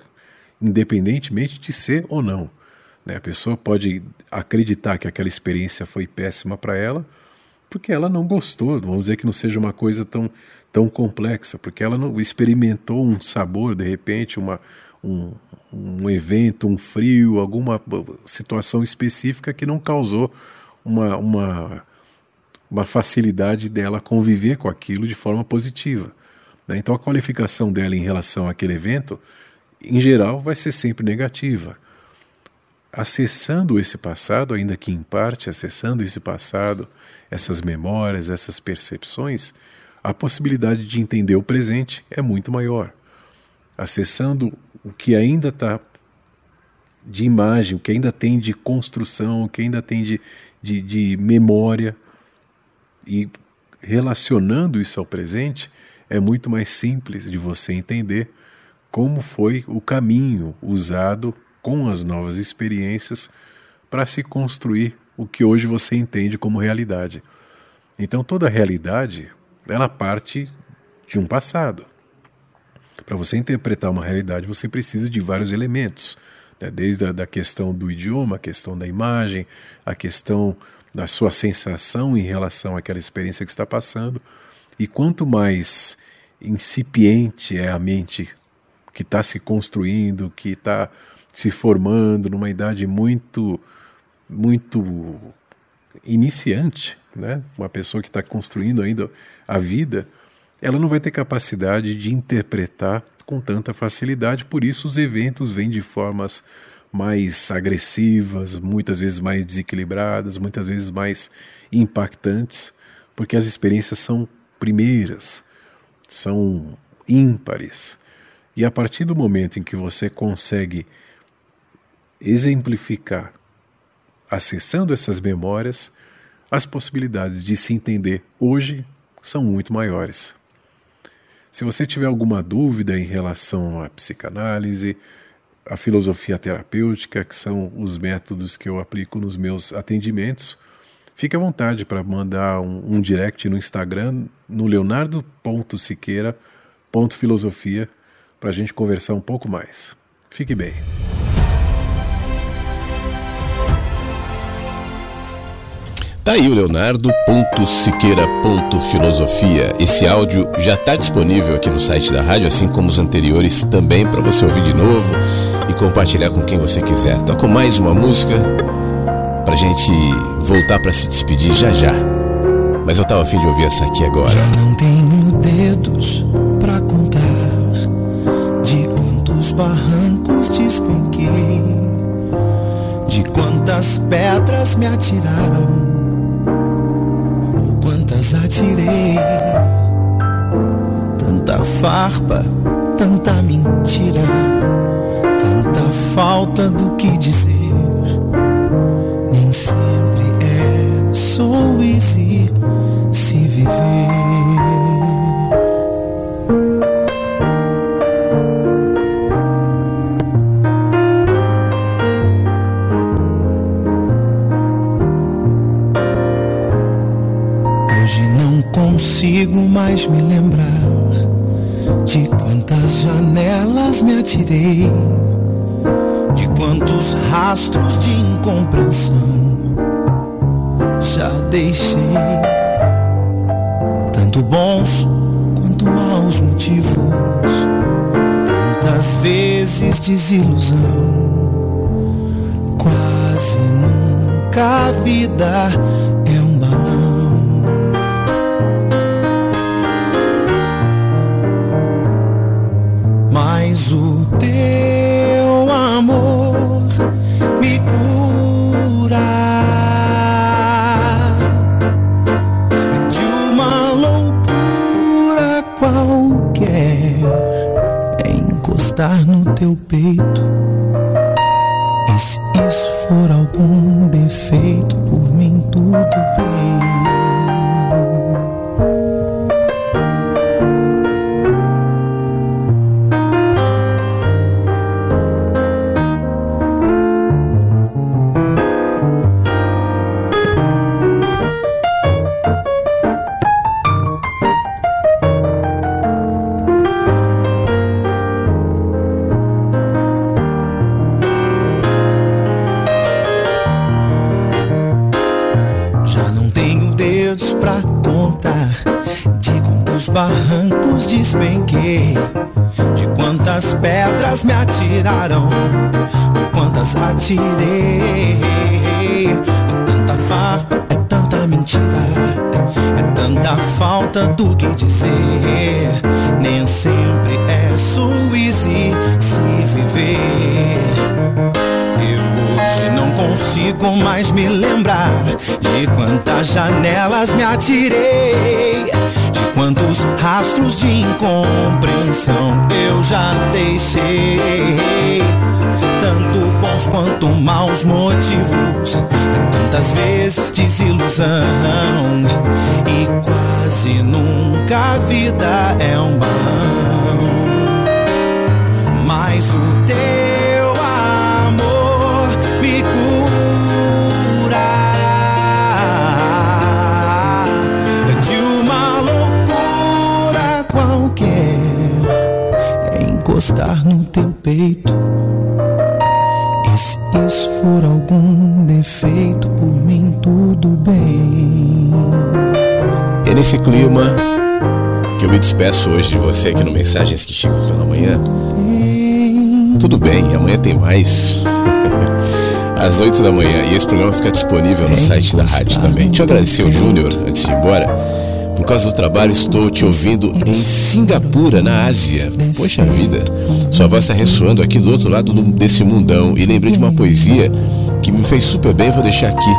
independentemente de ser ou não. Né? A pessoa pode acreditar que aquela experiência foi péssima para ela, porque ela não gostou, vamos dizer que não seja uma coisa tão, tão complexa, porque ela não experimentou um sabor, de repente, uma, um, um evento, um frio, alguma situação específica que não causou uma, uma, uma facilidade dela conviver com aquilo de forma positiva. Né? Então a qualificação dela em relação àquele evento, em geral, vai ser sempre negativa. Acessando esse passado, ainda que em parte acessando esse passado, essas memórias, essas percepções, a possibilidade de entender o presente é muito maior. Acessando o que ainda está de imagem, o que ainda tem de construção, o que ainda tem de, de, de memória, e relacionando isso ao presente, é muito mais simples de você entender como foi o caminho usado com as novas experiências para se construir o que hoje você entende como realidade. Então toda realidade, ela parte de um passado. Para você interpretar uma realidade, você precisa de vários elementos, né? desde a da questão do idioma, a questão da imagem, a questão da sua sensação em relação àquela experiência que está passando, e quanto mais incipiente é a mente que está se construindo, que está se formando numa idade muito, muito iniciante, né? uma pessoa que está construindo ainda a vida, ela não vai ter capacidade de interpretar com tanta facilidade, por isso os eventos vêm de formas mais agressivas, muitas vezes mais desequilibradas, muitas vezes mais impactantes, porque as experiências são primeiras, são ímpares. E a partir do momento em que você consegue exemplificar, acessando essas memórias, as possibilidades de se entender hoje são muito maiores. Se você tiver alguma dúvida em relação à psicanálise, à filosofia terapêutica, que são os métodos que eu aplico nos meus atendimentos, fique à vontade para mandar um, um, direct no Instagram, no leonardo.siqueira.filosofia, para a gente conversar um pouco mais. Fique bem. Tá aí o leonardo.siqueira.filosofia. Esse áudio já está disponível aqui no site da rádio, assim como os anteriores também, para você ouvir de novo e compartilhar com quem você quiser. Toco mais uma música para gente voltar para se despedir já já. Mas eu tava afim de ouvir essa aqui agora. Já não tenho dedos para contar de quantos barrancos despenquei, de quantas pedras me atiraram quantas atirei. Tanta farpa, tanta mentira, tanta falta do que dizer. Só easy se viver. consigo mais me lembrar de quantas janelas me atirei, de quantos rastros de incompreensão já deixei. Tanto bons quanto maus motivos, tantas vezes desilusão. Quase nunca a vida teu peito. E se isso for algum defeito, por mim tudo bem. Despenquei, de quantas pedras me atiraram, ou quantas atirei. É tanta farpa, é tanta mentira, é tanta falta do que dizer. Nem sempre é suíze se viver. Eu hoje não consigo mais me lembrar de quantas janelas me atirei, de quantos rastros de incompreensão eu já deixei. Tanto bons quanto maus motivos, tantas vezes desilusão, e quase nunca a vida é um balão. Mas o teu encostar no teu peito. E se isso for algum defeito, por mim tudo bem. É nesse clima que eu me despeço hoje de você aqui no Mensagens que Chegam pela Manhã. Tudo bem, amanhã tem mais. Às 8 da manhã. E esse programa fica disponível no site da rádio também. Deixa eu agradecer o Júnior antes de ir embora. Por causa do trabalho, estou te ouvindo em Singapura, na Ásia. Poxa vida, sua voz está ressoando aqui do outro lado do, desse mundão. E lembrei de uma poesia que me fez super bem, vou deixar aqui.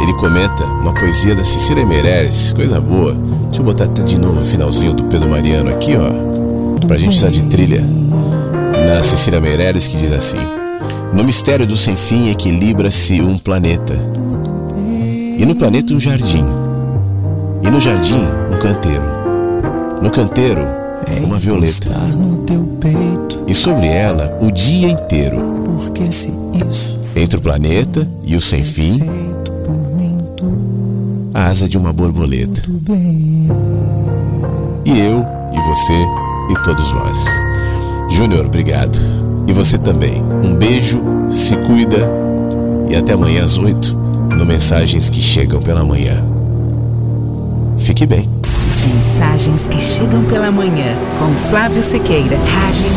Ele comenta uma poesia da Cecília Meirelles, coisa boa. Deixa eu botar até de novo o finalzinho do Pedro Mariano aqui, ó. Pra gente usar de trilha. Na Cecília Meirelles que diz assim: No mistério do sem fim equilibra-se um planeta. E no planeta um jardim. E no jardim um canteiro. No canteiro uma violeta. E sobre ela o dia inteiro. Entre o planeta e o sem fim, a asa de uma borboleta. E eu, e você, e todos nós. Júnior, obrigado. E você também. Um beijo, se cuida e até amanhã às oito no Mensagens que Chegam pela Manhã. Fique bem. Mensagens que chegam pela manhã com Flávio Sequeira, Rádio